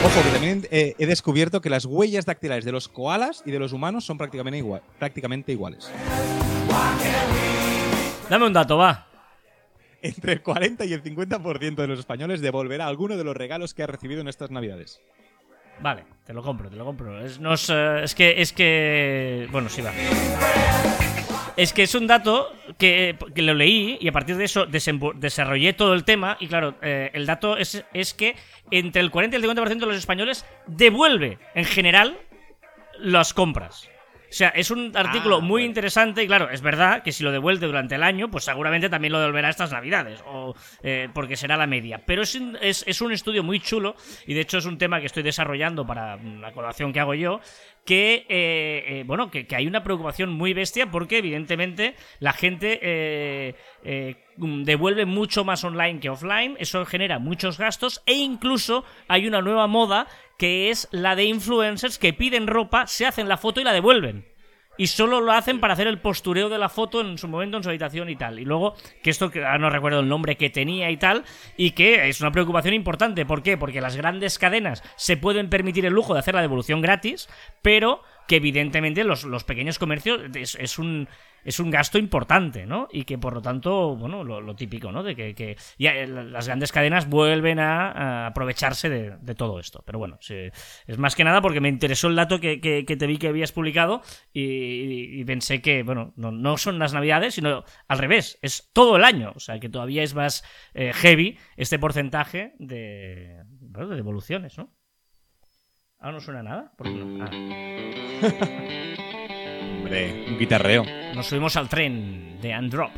Ojo, que también eh, he descubierto que las huellas dactilares de los koalas y de los humanos son prácticamente, igual- prácticamente iguales. Dame un dato, va. Entre el 40 y el 50% de los españoles devolverá alguno de los regalos que ha recibido en estas navidades. Vale, te lo compro, te lo compro. Es, no es, eh, es que, es que. Bueno, sí va. Es que es un dato que, que lo leí y a partir de eso desarrollé todo el tema. Y claro, eh, el dato es, es que entre el 40 y el 50% de los españoles devuelve en general las compras. O sea, es un artículo Ah, muy bueno. interesante y claro, es verdad que si lo devuelve durante el año, pues seguramente también lo devolverá estas navidades, o, eh, porque será la media. Pero es, un- es, es un estudio muy chulo y de hecho es un tema que estoy desarrollando para la colaboración que hago yo, que, eh, eh, bueno, que, que hay una preocupación muy bestia porque evidentemente la gente devuelve mucho más online que offline, eso genera muchos gastos e incluso hay una nueva moda que es la de influencers que piden ropa, se hacen la foto y la devuelven. Y solo lo hacen para hacer el postureo de la foto en su momento en su habitación y tal. Y luego, que esto ahora no recuerdo el nombre que tenía y tal, y que es una preocupación importante. ¿Por qué? Porque las grandes cadenas se pueden permitir el lujo de hacer la devolución gratis, pero que evidentemente los, los pequeños comercios es un es un gasto importante, ¿no? Y que por lo tanto, bueno, lo, típico, ¿no? De que, ya, eh, las grandes cadenas vuelven a, aprovecharse de, todo esto. Pero bueno, es más que nada porque me interesó el dato que, te vi que habías publicado y, pensé que, bueno, no, son las navidades, sino al revés, es todo el año. O sea, que todavía es más eh, heavy este porcentaje de, devoluciones, ¿no? Ahora no suena nada. ¿Por qué? Ah. Hombre, un guitarreo. Nos subimos al tren de Androp.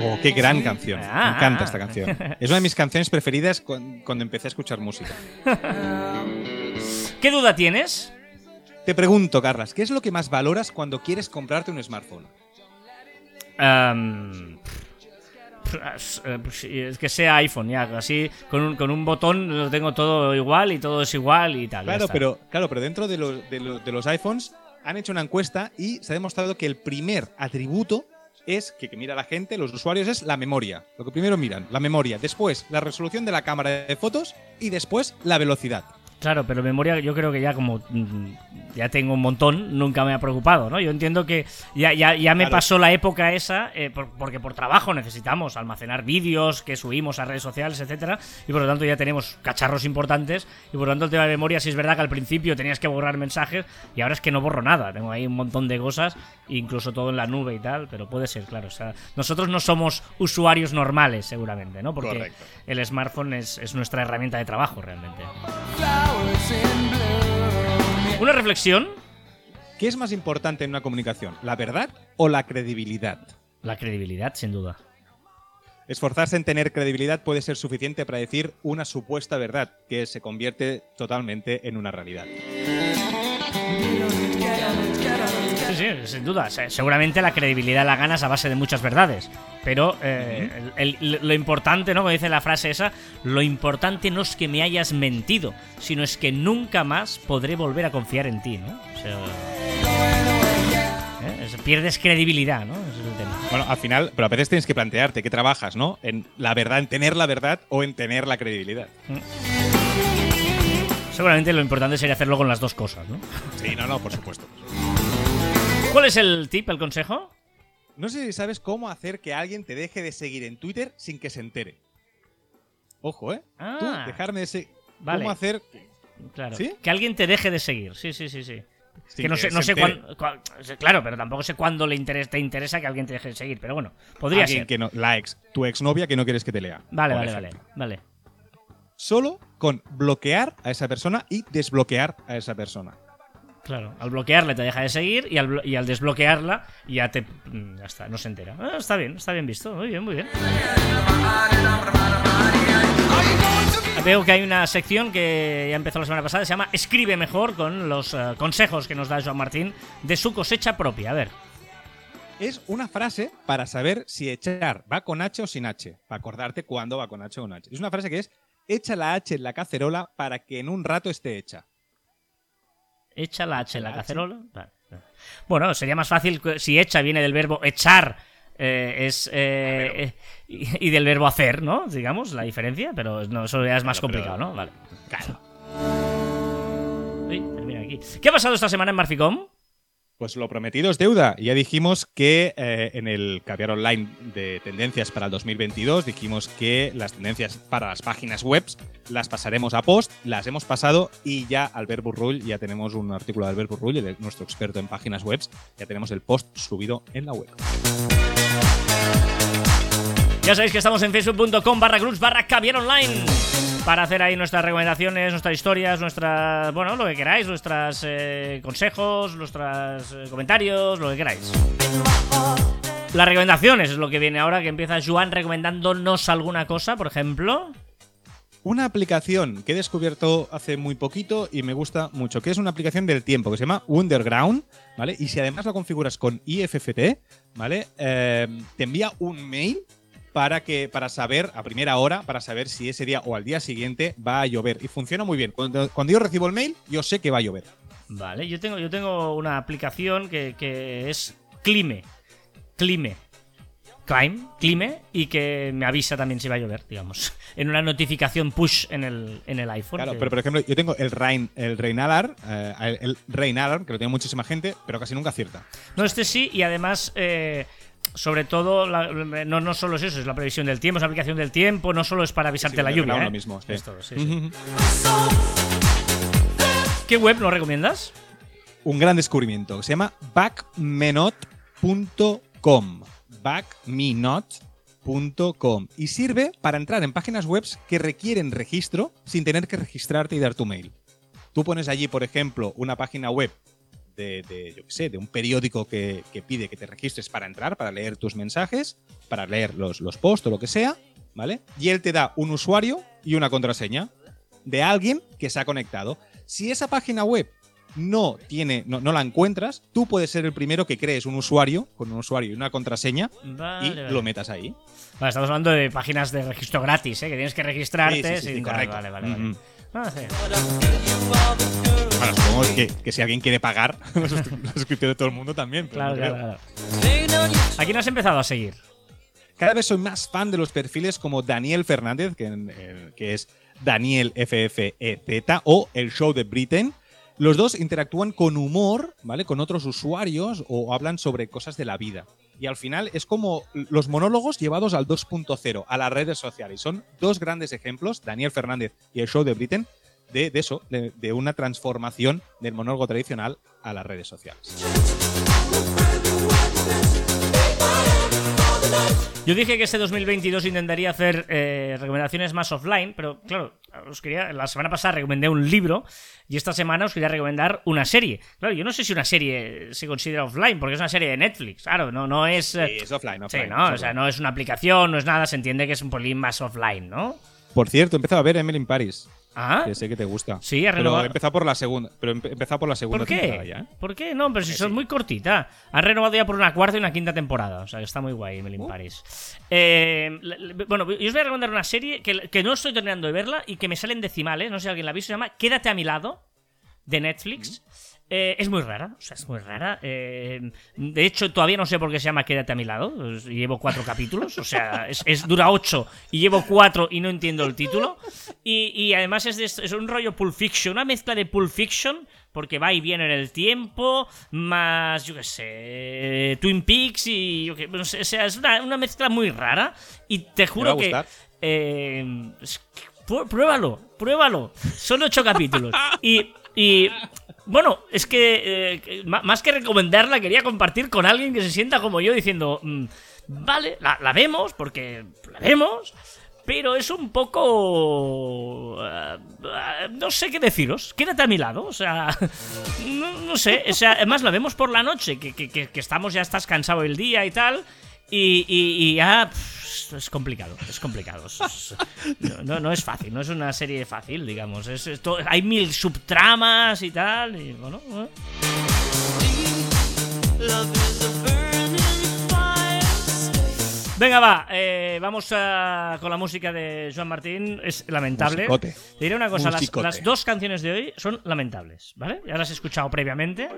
Oh, qué gran canción. Me Ah. encanta esta canción. Es una de mis canciones preferidas cu- cuando empecé a escuchar música. ¿Qué duda tienes? Te pregunto, Carlas, ¿qué es lo que más valoras cuando quieres comprarte un smartphone? Am, es eh, pues es que sea iPhone, ya, así con un, con un botón lo tengo todo igual y todo es igual y tal. Claro, pero, claro, pero dentro de los, de, los, de los iPhones han hecho una encuesta y se ha demostrado que el primer atributo es que, que mira la gente, los usuarios, es la memoria. Lo que primero miran, la memoria. Después, la resolución de la cámara de fotos y después, la velocidad. Claro, pero memoria yo creo que ya como mm, ya tengo un montón, nunca me ha preocupado, ¿no? Yo entiendo que ya, ya, ya me Claro. pasó la época esa, eh, por- porque por trabajo necesitamos almacenar vídeos que subimos a redes sociales, etcétera, y por lo tanto ya tenemos cacharros importantes, y por lo tanto el tema de memoria sí es verdad que al principio tenías que borrar mensajes, y ahora es que no borro nada, tengo ahí un montón de cosas, incluso todo en la nube y tal, pero puede ser, claro, o sea, nosotros no somos usuarios normales, seguramente, ¿no? Porque Correcto. el smartphone es, es nuestra herramienta de trabajo, realmente. Una reflexión, ¿Qué es más importante en una comunicación? ¿La verdad o la credibilidad? la credibilidad, sin duda. Esforzarse en tener credibilidad puede ser suficiente para decir una supuesta verdad que se convierte totalmente en una realidad. Sí, sí, sin duda. Se- Seguramente la credibilidad la ganas a base de muchas verdades. Pero eh, el- el- lo importante, ¿no? Como dice la frase esa, lo importante no es que me hayas mentido, sino es que nunca más podré volver a confiar en ti, ¿no? O sea, ¿eh? Es- pierdes credibilidad, ¿no? Ese es el tema. Bueno, al final, pero a veces tienes que plantearte qué trabajas, ¿no? En la verdad, en tener la verdad o en tener la credibilidad. Seguramente lo importante sería hacerlo con las dos cosas, ¿no? Sí, no, no, por supuesto. ¿Cuál es el tip, el consejo? No sé si sabes cómo hacer que alguien te deje de seguir en Twitter sin que se entere. Ojo, ¿eh? Ah. Tú, dejarme de seguir. Vale. ¿Cómo hacer Claro. ¿Sí? Que alguien te deje de seguir. Sí, sí, sí, sí. sin que no sé, no sé entere? cuán- cuán- Claro, pero tampoco sé cuándo le interesa, te interesa que alguien te deje de seguir. Pero bueno, podría Alguien ser. que no, la ex, tu exnovia que no quieres que te lea. Vale, vale, vale, vale. Solo con bloquear a esa persona y desbloquear a esa persona. Claro, al bloquearle te deja de seguir y al, blo- y al desbloquearla ya te. mm, Ya está, no se entera. Ah, está bien, está bien visto. Muy bien, muy bien. Veo que hay una sección que ya empezó la semana pasada, se llama Escribe mejor, con los eh, consejos que nos da Joan Martín de su cosecha propia. A ver. Es una frase para saber si echar va con H o sin H. Para acordarte cuándo va con H o con H. Es una frase que es echa la H en la cacerola para que en un rato esté hecha. Echa la H en la cacerola. Vale. Bueno, sería más fácil si echa viene del verbo echar. eh, es eh, eh, y, y del verbo hacer, ¿no? Digamos, la diferencia, pero no, eso ya es más pero- complicado, ¿no? Vale. Claro. Uy, termina aquí. ¿Qué ha pasado esta semana en Marficom? Pues lo prometido es deuda. Ya dijimos que eh, en el caviar online de tendencias para el 2022 dijimos que las tendencias para las páginas web las pasaremos a post, las hemos pasado y ya Albert Burrull, ya tenemos un artículo de Albert Burrull, el- nuestro experto en páginas web, ya tenemos el post subido en la web. Ya sabéis que estamos en facebook.com barra groups barra caviar online para hacer ahí nuestras recomendaciones, nuestras historias, nuestras, bueno, lo que queráis, nuestros consejos, nuestros eh, comentarios, lo que queráis. Las recomendaciones es lo que viene ahora, que empieza Joan recomendándonos alguna cosa, por ejemplo. Una aplicación que he descubierto hace muy poquito y me gusta mucho, que es una aplicación del tiempo, que se llama Underground, ¿vale? Y si además la configuras con IFFT, ¿vale? Eh, te envía un mail para que para saber a primera hora para saber si ese día o al día siguiente va a llover y funciona muy bien cuando, cuando yo recibo el mail yo sé que va a llover Vale, yo tengo, yo tengo una aplicación que, que es Clime. Clime. Climb, Clime, y que me avisa también si va a llover, digamos. En una notificación push en el, en el iPhone. claro que- pero por ejemplo yo tengo el rain el rain alarm eh, el, el rain alarm que lo tiene muchísima gente pero casi nunca acierta No, este sí, y además, eh, sobre todo, la- no, no solo es eso, es la previsión del tiempo, es la aplicación del tiempo, no solo es para avisarte Sí, la lluvia. lo ¿eh? mismo, sí. Es todo, sí, sí. ¿Qué web nos recomiendas? un gran descubrimiento. Se llama backmenot.com. Backmenot.com. Y sirve para entrar en páginas web que requieren registro sin tener que registrarte y dar tu mail. Tú pones allí, por ejemplo, una página web de, de, yo qué sé, de un periódico que, que pide que te registres para entrar, para leer tus mensajes, para leer los, los posts o lo que sea, ¿vale? Y él te da un usuario y una contraseña de alguien que se ha conectado. Si esa página web no tiene, no, no la encuentras, tú puedes ser el primero que crees un usuario con un usuario y una contraseña Vale, y vale. lo metas ahí. Vale, estamos hablando de páginas de registro gratis, ¿eh? que tienes que registrarte. Sí, correcto. Vale, vale, vale. Mm. Ah, sí. Bueno, supongo que, que si alguien quiere pagar la suscri- la suscripción de todo el mundo también. Claro, no claro, creo. claro. ¿A quién has empezado a seguir? Cada vez soy más fan de los perfiles como Daniel Fernández, que, que es Daniel FFEZ, o el show de Britain, Los dos interactúan con humor, ¿vale? Con otros usuarios o hablan sobre cosas de la vida. Y al final es como los monólogos llevados al 2.0, a las redes sociales. Son dos grandes ejemplos, Daniel Fernández y el show de Britain, de, eso, de, de una transformación del monólogo tradicional a las redes sociales. Yo dije que este 2022 intentaría hacer eh, recomendaciones más offline, pero claro, os quería, la semana pasada recomendé un libro y esta semana os quería recomendar una serie. Claro, yo no sé si una serie se considera offline, porque es una serie de Netflix, claro, no, no es... Sí, es offline, Sí, offline. ¿no? es O sea, no es una aplicación, no es nada, se entiende que es un pelín más offline, ¿no? Por cierto, he empezado a ver Emily in Paris, Ah, que sé que te gusta. Sí, ha Pero renovado- he empezado por la segunda, pero empezado por la segunda ¿por temporada qué? ya, ¿eh? ¿Por qué? No, pero si son sí. muy cortita. Han renovado ya por una cuarta y una quinta temporada, o sea, que está muy guay Emily in Paris. Eh, bueno, yo os voy a recomendar una serie que, que no estoy terminando de verla y que me sale en decimales, no sé si alguien la ha visto, se llama Quédate a mi lado, de Netflix. Eh, es muy rara, o sea, es muy rara. Eh, de hecho, todavía no sé por qué se llama Quédate a mi lado. Llevo cuatro capítulos, o sea, es, es- dura ocho y llevo cuatro y no entiendo el título. Y, y además es, de es un rollo Pulp Fiction, una mezcla de Pulp Fiction, porque va y viene en el tiempo, más, yo qué sé, Twin Peaks y. yo qué- no sé, o sea, es una, una mezcla muy rara. Y te juro que. eh, es- Pru- Pruébalo, pruébalo. Son ocho capítulos. Y, y, bueno, es que eh, más que recomendarla, quería compartir con alguien que se sienta como yo diciendo, mm, vale, la, vemos, porque la vemos, pero es un poco... eh, eh, no sé qué deciros. Quédate a mi lado, o sea... No, sé, o sea, además la vemos por la noche, que, que- que- estamos, ya estás cansado el día y tal. Y, y- ya es complicado, es complicado. No, no, es fácil, no es una serie fácil, digamos. Hay mil subtramas y tal. Y bueno. Venga, va, eh, vamos a- con la música de Joan Martín. Es lamentable. Musicote. Te diré una cosa, las dos canciones de hoy son lamentables, ¿vale? Ya las he escuchado previamente.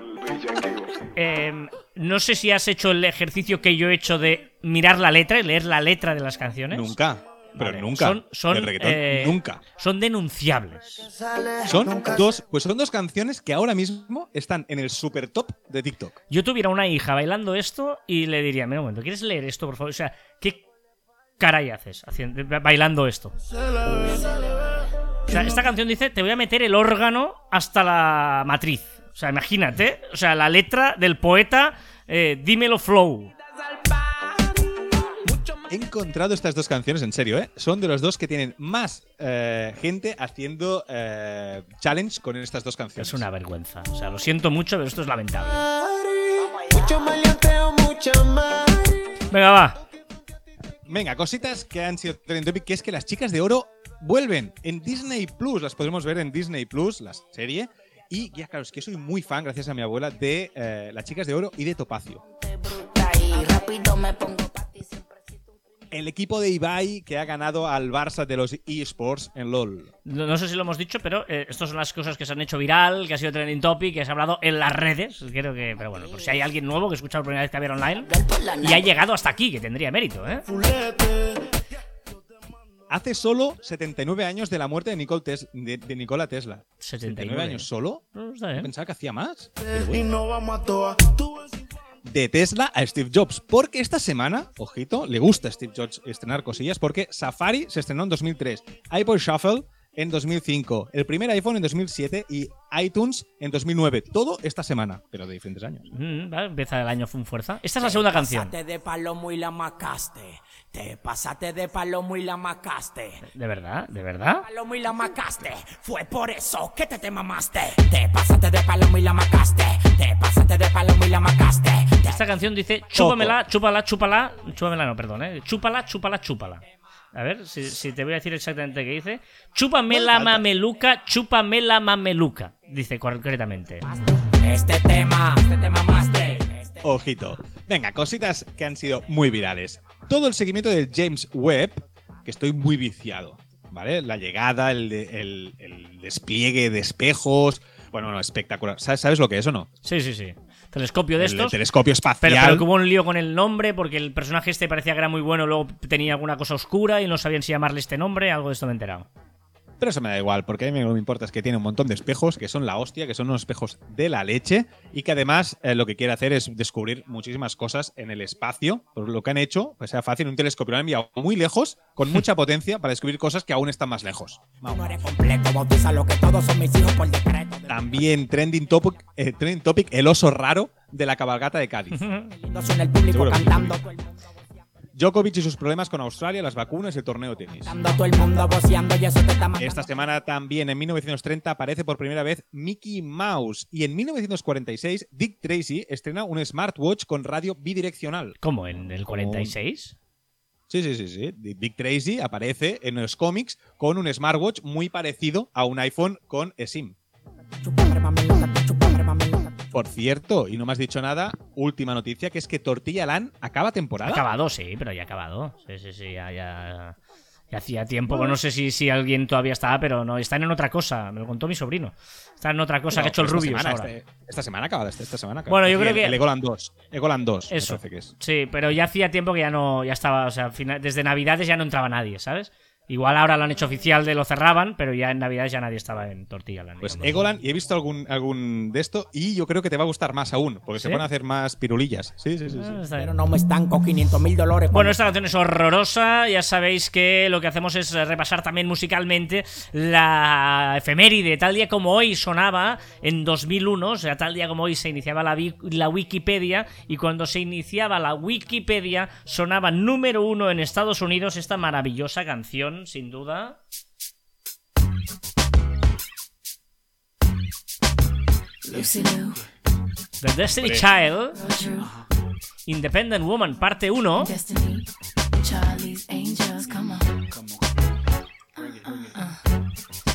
Eh, no sé si has hecho el ejercicio que yo he hecho de mirar la letra y leer la letra de las canciones. Nunca. Pero Vale, nunca. Son, son, El reggaetón, eh, nunca. Son denunciables. Son dos, pues son dos canciones que ahora mismo están en el super top de TikTok. Yo tuviera una hija bailando esto y le diría, mira un momento, ¿quieres leer esto, por favor? O sea, ¿qué caray haces haciendo, bailando esto? O sea, esta canción dice, te voy a meter el órgano hasta la matriz. O sea, imagínate, o sea, la letra del poeta, eh, dímelo flow. He encontrado estas dos canciones, en serio, ¿eh? Son de los dos que tienen más eh, gente haciendo eh, challenge con estas dos canciones. Es una vergüenza. O sea, lo siento mucho, pero esto es lamentable. Venga, va. Venga, cositas que han sido trending topic, que es que las chicas de oro vuelven en Disney Plus. Las podremos ver en Disney Plus, la serie. Y ya, claro, es que soy muy fan, gracias a mi abuela, de eh, las chicas de oro y de Topacio. El equipo de Ibai que ha ganado al Barça de los eSports en LOL. No, no sé si lo hemos dicho, pero eh, estas son las cosas que se han hecho viral, que ha sido trending topic, que se ha hablado en las redes. Creo que, pero bueno, por si hay alguien nuevo que escucha por primera vez que ver online y ha llegado hasta aquí, que tendría mérito, ¿eh? Hace solo 79 años de la muerte de, Nicole Tes- de, de Nikola Tesla. 79 años solo. No. Pensaba que hacía más. Y no vamos a toa. Tú ves- De Tesla a Steve Jobs. Porque esta semana, ojito, le gusta a Steve Jobs estrenar cosillas. Porque Safari se estrenó en 2003, iPod Shuffle en 2005, el primer iPhone en 2007 y iTunes en 2009. Todo esta semana, pero de diferentes años. Mm, vale, empieza el año con fuerza. Esta es la segunda canción. Pasaste de palomo y la macaste. Te pasaste de palomo y la macaste. ¿De verdad? ¿De verdad? Palomo y la macaste. Fue por eso que te te mamaste. Te pasaste de palomo y la macaste. Te pasaste de palomo y la macaste. Te- Esta canción dice chúpamela, chúpala, chúpala. Chúpamela, no, perdón, ¿eh? Chúpala, chúpala, chúpala. A ver, si, si te voy a decir exactamente qué dice. Chúpame la mameluca, chúpame la mameluca. Dice concretamente. Este tema, este te mamaste. Este- Ojito. Venga, cositas que han sido muy virales. Todo el seguimiento del James Webb, que estoy muy viciado. ¿Vale? La llegada, el, de- el- el despliegue de espejos. Bueno, no, espectacular. ¿Sabes, sabes lo que es o no? Sí, sí, sí. Telescopio de El estos. telescopio espacial. Pero, pero que hubo un lío con el nombre porque el personaje este parecía que era muy bueno, luego tenía alguna cosa oscura y no sabían si llamarle este nombre, algo de esto me he enterado. Pero eso me da igual, porque a mí lo que me importa es que tiene un montón de espejos, que son la hostia, que son unos espejos de la leche, y que además eh, lo que quiere hacer es descubrir muchísimas cosas en el espacio. Por lo que han hecho, pues sea fácil, un telescopio lo han enviado muy lejos, con mucha potencia, para descubrir cosas que aún están más lejos. También trending topic, eh, trending topic, el oso raro de la cabalgata de Cádiz. Seguro sí. Djokovic y sus problemas con Australia, las vacunas y el torneo de tenis. Esta semana también, en 1930, aparece por primera vez Mickey Mouse. Y en 1946, Dick Tracy estrena un smartwatch con radio bidireccional. ¿Cómo? ¿En el 46? Sí, sí, sí, sí. Dick Tracy aparece en los cómics con un smartwatch muy parecido a un iPhone con eSIM. Por cierto, y no me has dicho nada, última noticia, que es que Tortilla Land acaba temporada. acabado, sí, pero ya ha acabado. Sí, sí, sí, ya, ya, ya hacía tiempo. Bueno, no sé si, si alguien todavía estaba, pero no, están en otra cosa. Me lo contó mi sobrino. Están en otra cosa No, que ha hecho el Rubius semana, ahora. este- esta semana acaba, esta, esta semana acaba. Bueno, yo creo el- que- El Egoland 2. Egoland 2, Eso. me que es. Sí, pero ya hacía tiempo que ya no, ya estaba, o sea, final- desde Navidades ya no entraba nadie, ¿sabes? Igual ahora lo han hecho oficial de lo cerraban, pero ya en Navidades ya nadie estaba en Tortilla Land, Pues. Egoland, y he visto algún, algún de esto, y yo creo que te va a gustar más aún, porque se van a hacer más pirulillas. Sí, sí, sí. sí. Ah. Pero no me estanco 500 mil dólares. Bueno, esta canción es horrorosa. Ya sabéis que lo que hacemos es repasar también musicalmente la efeméride. Tal día como hoy sonaba en 2001, o sea, tal día como hoy se iniciaba la, la Wikipedia. Y cuando se iniciaba la Wikipedia, sonaba número uno en Estados Unidos esta maravillosa canción, sin duda. Lucy Lou, The Destiny Child, Independent Woman, parte 1.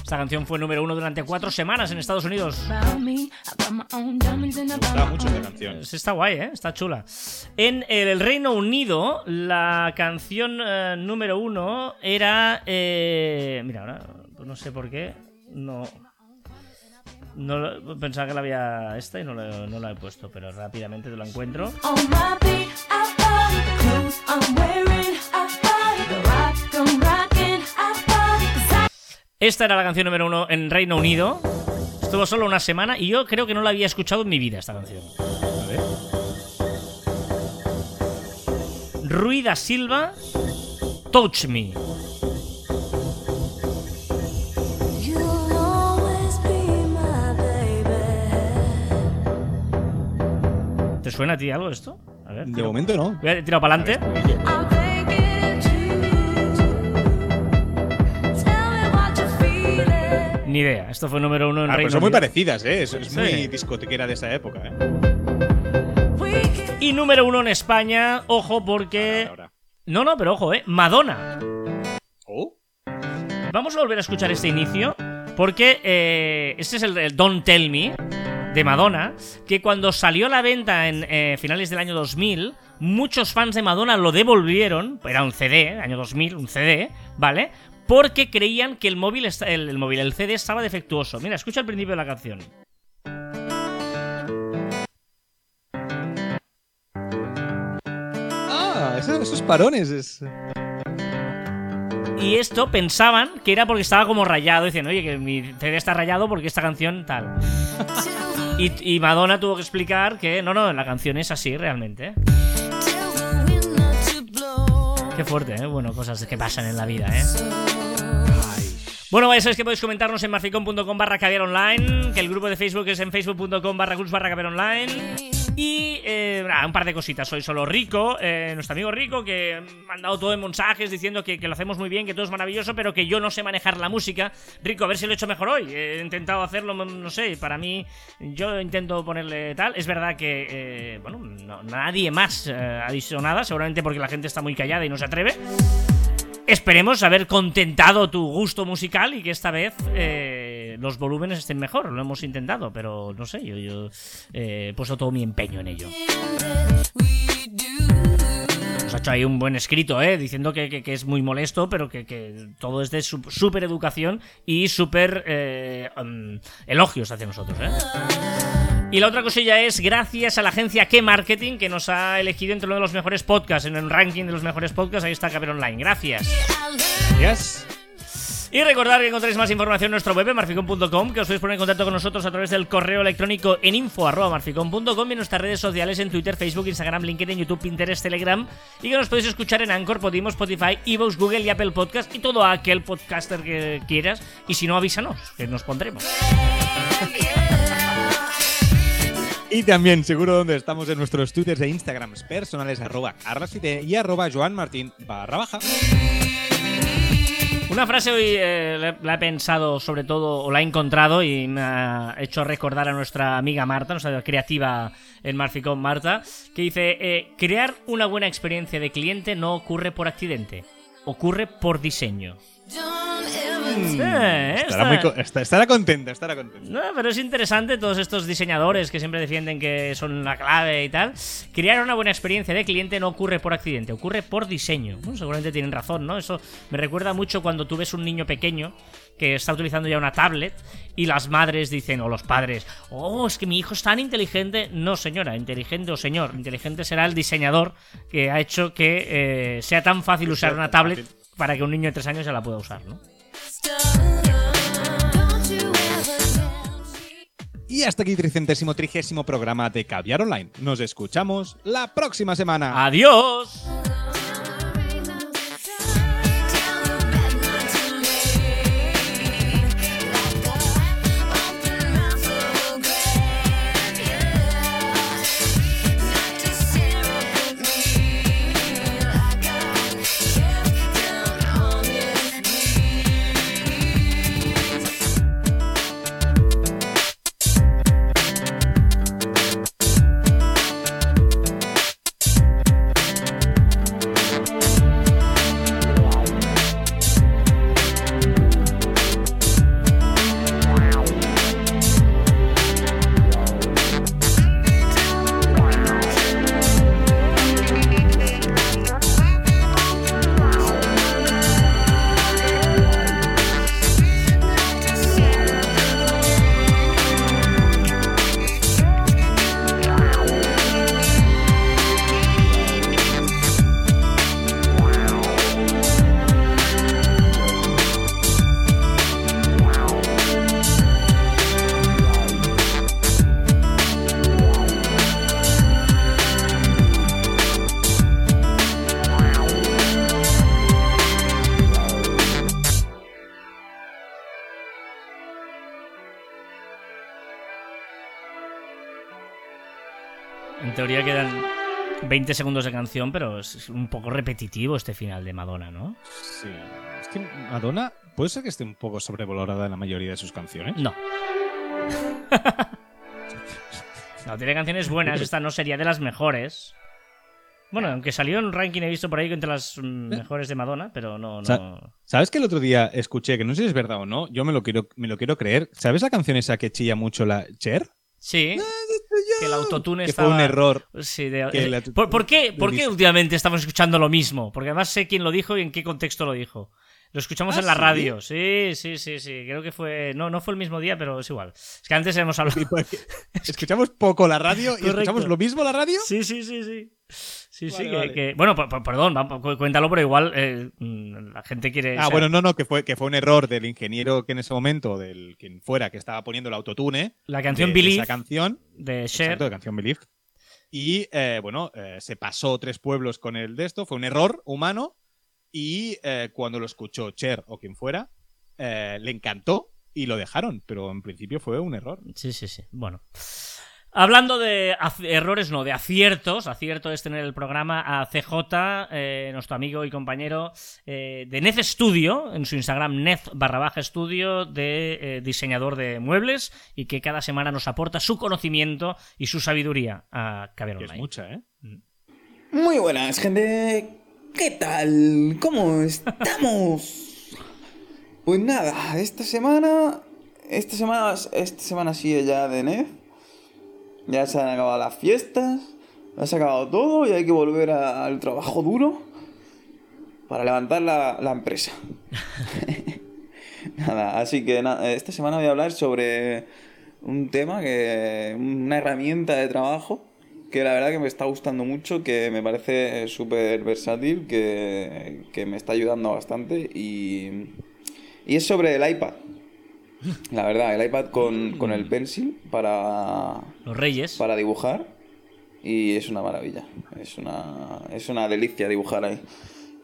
Esta canción fue número uno durante cuatro semanas en Estados Unidos. Me, mucho esta canción. Sí, Está guay, ¿eh? Está chula. En el Reino Unido, la canción eh, número uno era. eh, mira, ahora pues no sé por qué. No. No lo- pensaba que la había esta y no, la- no la he puesto, pero rápidamente te la encuentro. Esta era la canción número uno en Reino Unido. Estuvo solo una semana y yo creo que no la había escuchado en mi vida esta canción. A ver. Ruida Silva, Touch Me. ¿Te suena a ti algo esto? A ver. De momento no. Voy a tirar para adelante. Ni idea. Esto fue número uno en Ah, Reino pero son muy Unido. parecidas, ¿eh? Es, es Sí. muy discotequera de esa época, ¿eh? Y número uno en España, ojo porque... Ahora, ahora. No, no, pero ojo, ¿eh? Madonna. Oh, Vamos a volver a escuchar este inicio porque eh, este es el, el Don't Tell Me de Madonna, que cuando salió a la venta en eh, finales del año 2000, muchos fans de Madonna lo devolvieron, era un CD, año 2000, un CD, ¿vale? Porque creían que el móvil, el, el móvil, el CD estaba defectuoso. Mira, escucha el principio de la canción. Ah, esos, esos parones. Es... Y esto pensaban que era porque estaba como rayado. Dicen, oye, que mi CD está rayado porque esta canción tal. Y, y Madonna tuvo que explicar que no, no, la canción es así realmente. Qué fuerte, ¿eh? Bueno, cosas que pasan en la vida, ¿eh? Bueno, ya sabéis que podéis comentarnos en marficon.com barra caviar online, que el grupo de Facebook es en facebook.com barra barra caviar online. Y eh, un par de cositas. Soy solo Rico, eh, nuestro amigo Rico, que me han dado todo en mensajes diciendo que, que lo hacemos muy bien, que todo es maravilloso, pero que yo no sé manejar la música. Rico, a ver si lo he hecho mejor hoy. He intentado hacerlo, no sé, para mí, yo intento ponerle tal. Es verdad que, eh, bueno, no- nadie más eh, ha dicho nada, seguramente porque la gente está muy callada y no se atreve. Esperemos haber contentado tu gusto musical y que esta vez eh, los volúmenes estén mejor. Lo hemos intentado, pero no sé, yo, eh, he puesto todo mi empeño en ello. Nos ha hecho ahí un buen escrito, ¿eh? Diciendo que, que- que es muy molesto, pero que, que todo es de súper educación y súper eh, elogios hacia nosotros, ¿eh? Y la otra cosilla es gracias a la agencia K Marketing que nos ha elegido entre uno de los mejores podcasts en el ranking de los mejores podcasts. Ahí está Caber Online. Gracias. Yes. Y recordar que encontráis más información en nuestro web, en marficon.com, que os podéis poner en contacto con nosotros a través del correo electrónico en info.marficon.com y en nuestras redes sociales en Twitter, Facebook, Instagram, LinkedIn, YouTube, Pinterest, Telegram. Y que nos podéis escuchar en Anchor, Podimo, Spotify, Evox, Google y Apple Podcast y todo aquel podcaster que quieras. Y si no, avísanos, que nos pondremos. Y también seguro donde estamos en nuestros twitters e instagrams personales arroba carlasfite y arroba joanmartin barra baja. Una frase hoy eh, la- he pensado sobre todo, o la he encontrado y me ha hecho recordar a nuestra amiga Marta, nuestra creativa en Marficón Marta, que dice, eh, crear una buena experiencia de cliente no ocurre por accidente, ocurre por diseño. Eh, Estará, muy contenta, estará contenta. no, pero es interesante todos estos diseñadores que siempre defienden que son la clave y tal. Crear una buena experiencia de cliente no ocurre por accidente, ocurre por diseño. Bueno, seguramente tienen razón, ¿no? Eso me recuerda mucho cuando tú ves un niño pequeño que está utilizando ya una tablet y las madres dicen, o los padres, oh, es que mi hijo es tan inteligente. No, señora, inteligente o señor, inteligente será el diseñador que ha hecho que eh, sea tan fácil usar una tablet. Para que un niño de tres años ya la pueda usar, ¿no? Y hasta aquí tricentésimo trigésimo programa de Caviar Online. Nos escuchamos la próxima semana. ¡Adiós! 20 segundos de canción, pero es un poco repetitivo este final de Madonna, ¿no? Sí. Es que Madonna puede ser que esté un poco sobrevalorada en la mayoría de sus canciones. No. no, tiene canciones buenas, esta no sería de las mejores. Bueno, aunque salió en un ranking, he visto por ahí entre las mm, mejores de Madonna, pero no, no. Sa- ¿Sabes que el otro día escuché, que no sé si es verdad o no, yo me lo quiero, me lo quiero creer? ¿Sabes la canción esa que chilla mucho la Cher? Sí, que el autotune Que estaba... fue un error. Sí, de- que eh, la- ¿por, por qué, ¿Por qué últimamente estamos escuchando lo mismo? Porque además sé quién lo dijo y en qué contexto lo dijo. Lo escuchamos ¿Ah, en la sí? radio. Sí, sí, sí, sí. Creo que fue. No, no fue el mismo día, pero es igual. Es que antes hemos hablado. Porque Escuchamos poco la radio y Correcto. escuchamos lo mismo la radio. Sí, sí, sí, sí. Sí, sí, Vale, que, vale. que- Bueno, perdón, cuéntalo, pero igual eh, la gente quiere. o Ah, sea, bueno, no, no, que fue, que fue un error del ingeniero que en ese momento, del quien fuera, que estaba poniendo el autotune. La canción de Believe Esa canción. de Cher. Exacto, de canción Believe. Y eh, bueno, eh, se pasó tres pueblos con el de esto, fue un error humano. Y eh, cuando lo escuchó Cher o quien fuera, eh, le encantó y lo dejaron, pero en principio fue un error. Sí, sí, sí. Bueno. Hablando de errores, no, de aciertos, acierto es tener el programa a CJ, eh, nuestro amigo y compañero eh, de Nez Studio, en su Instagram Nez barra baja estudio, de eh, diseñador de muebles y que cada semana nos aporta su conocimiento y su sabiduría a Caber Que es Online. mucha, ¿eh? Muy buenas, gente. ¿Qué tal? ¿Cómo estamos? Pues nada, esta semana. Esta semana, esta semana sí ya de NEF. Ya se han acabado las fiestas. Se ha acabado todo y hay que volver al trabajo duro para levantar la, la empresa. nada, así que nada, esta semana voy a hablar sobre un tema que. una herramienta de trabajo que la verdad que me está gustando mucho, que me parece súper versátil, que, que me está ayudando bastante y, Y es sobre el iPad. La verdad, el iPad con, con el pencil para, Los Reyes. para dibujar y es una maravilla. Es una, es una delicia dibujar ahí.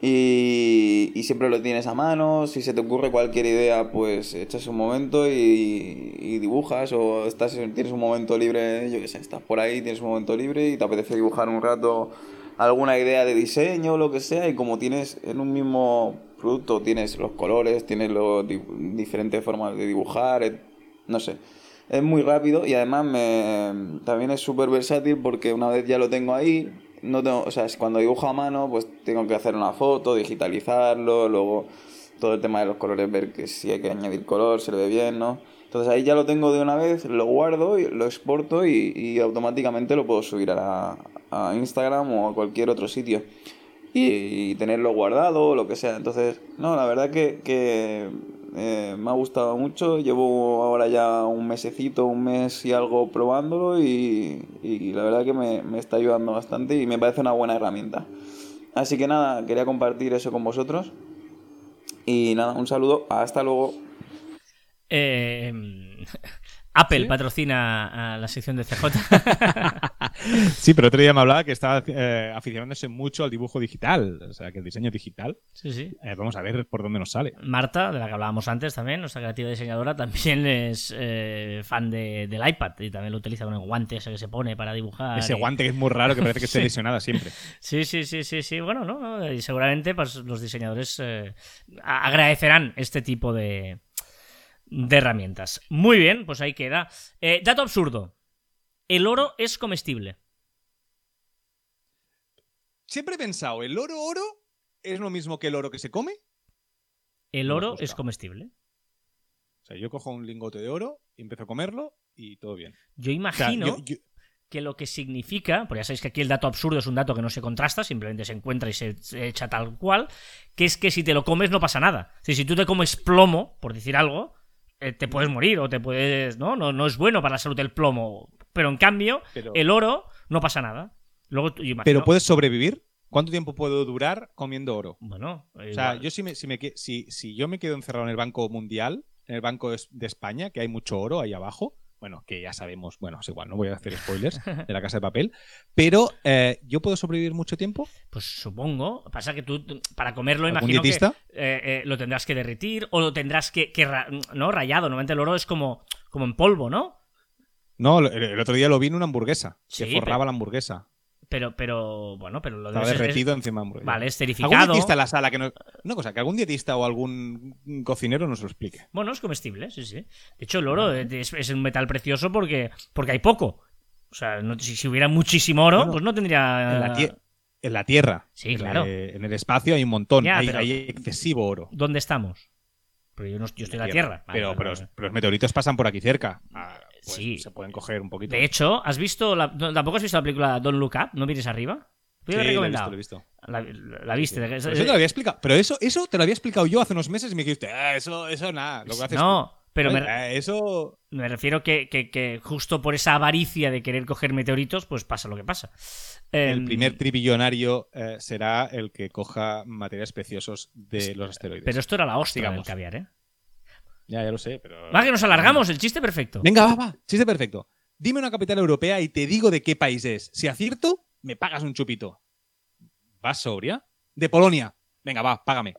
Y, siempre lo tienes a mano, si se te ocurre cualquier idea, pues echas un momento y, dibujas o estás, tienes un momento libre, yo qué sé, estás por ahí, tienes un momento libre y te apetece dibujar un rato alguna idea de diseño o lo que sea y como tienes en un mismo producto, tienes los colores, tienes los di- diferentes formas de dibujar, no sé. Es muy rápido y además me, también es súper versátil porque una vez ya lo tengo ahí, no tengo, o sea, cuando dibujo a mano, pues tengo que hacer una foto, digitalizarlo, luego todo el tema de los colores, ver que si hay que añadir color, se le ve bien, ¿no? Entonces ahí ya lo tengo de una vez, lo guardo, y lo exporto y, y automáticamente lo puedo subir a, a Instagram o a cualquier otro sitio y, y tenerlo guardado o lo que sea. Entonces, no, la verdad que, que eh, me ha gustado mucho. Llevo ahora ya un mesecito, un mes y algo probándolo y, y la verdad que me, me está ayudando bastante y me parece una buena herramienta. Así que nada, quería compartir eso con vosotros. Y nada, un saludo, hasta luego. Eh, Apple patrocina a la sección de CJ. Sí, pero otro día me hablaba que estaba eh, aficionándose mucho al dibujo digital, o sea, que el diseño digital. sí, sí. eh, vamos a ver por dónde nos sale. Marta, de la que hablábamos antes también, nuestra creativa diseñadora, también es eh, fan de- del iPad y también lo utiliza con el guante ese que se pone para dibujar. Ese y- guante que es muy raro, que parece que esté Sí. lesionada siempre. Sí, sí, sí, sí, sí. Bueno, ¿no? Y seguramente pues, los diseñadores agradecerán este tipo de, de herramientas. Muy bien, pues ahí queda. Eh, dato absurdo. El oro es comestible. Siempre he pensado, ¿el oro oro es lo mismo que el oro que se come? El oro es comestible. O sea, yo cojo un lingote de oro y empiezo a comerlo y todo bien. Yo O sea, imagino yo- yo- que lo que significa, porque ya sabéis que aquí el dato absurdo es un dato que no se contrasta, simplemente se encuentra y se, se echa tal cual, que es que si te lo comes no pasa nada. Si, si tú te comes plomo, por decir algo, eh, te puedes morir o te puedes... ¿no? ¿no? No es bueno para la salud el plomo. Pero en cambio, Pero- el oro no pasa nada. Luego, imagino- ¿Pero puedes sobrevivir? ¿Cuánto tiempo puedo durar comiendo oro? Bueno, O sea, yo si, me, si, me si, si yo me quedo encerrado en el Banco Mundial, en el Banco de, de España, que hay mucho oro ahí abajo, bueno, que ya sabemos, bueno, es igual, no voy a hacer spoilers de la casa de papel, pero eh, ¿yo puedo sobrevivir mucho tiempo? Pues supongo. Pasa que tú, para comerlo, ¿Algún imagino dietista? que eh, eh, lo tendrás que derretir o lo tendrás que, no rayado. Normalmente el oro es como, como en polvo, ¿no? No, el, el otro día lo vi en una hamburguesa, Sí, que forraba pero- la hamburguesa. Pero, pero, bueno, pero lo Estaba debes- es- derretido encima de hamburguesa. Vale, ¿Algún esterificado. dietista en la sala que no... Una cosa, que algún dietista o algún cocinero nos lo explique. Bueno, es comestible, sí, sí. De hecho, el oro es, es un metal precioso porque, porque hay poco. O sea, no- si, si hubiera muchísimo oro, Bueno, pues no tendría. En la, tie- en la Tierra. Sí, en, claro. en el espacio hay un montón. Ya, hay, pero- hay excesivo oro. ¿Dónde estamos? Porque yo, no, yo estoy en la Tierra. Vale, Pero, vale, pero, vale. pero los meteoritos pasan por aquí cerca. Pues Sí. Se pueden coger un poquito. De hecho, ¿has visto. La, ¿Tampoco has visto la película Don't Look Up? ¿No mires arriba? Sí, lo he lo he recomendado. visto, lo he visto. La, viste. Eso te lo había explicado. Pero eso, eso te lo había explicado yo hace unos meses y me dijiste, "Ah, eso, eso nada, lo que haces no, tú". pero me, eso. me refiero que, que, que justo por esa avaricia de querer coger meteoritos, pues pasa lo que pasa. El Em, primer tribillonario eh, será el que coja materiales preciosos de los asteroides. Pero esto era la hostia Sigamos. del caviar, ¿eh? Ya, ya lo sé, pero. Va, que nos alargamos, el chiste perfecto. Venga, va, va. Chiste perfecto. Dime una capital europea y te digo de qué país es. Si acierto, me pagas un chupito. ¿Vas sobria? De Polonia. Venga, va, págame.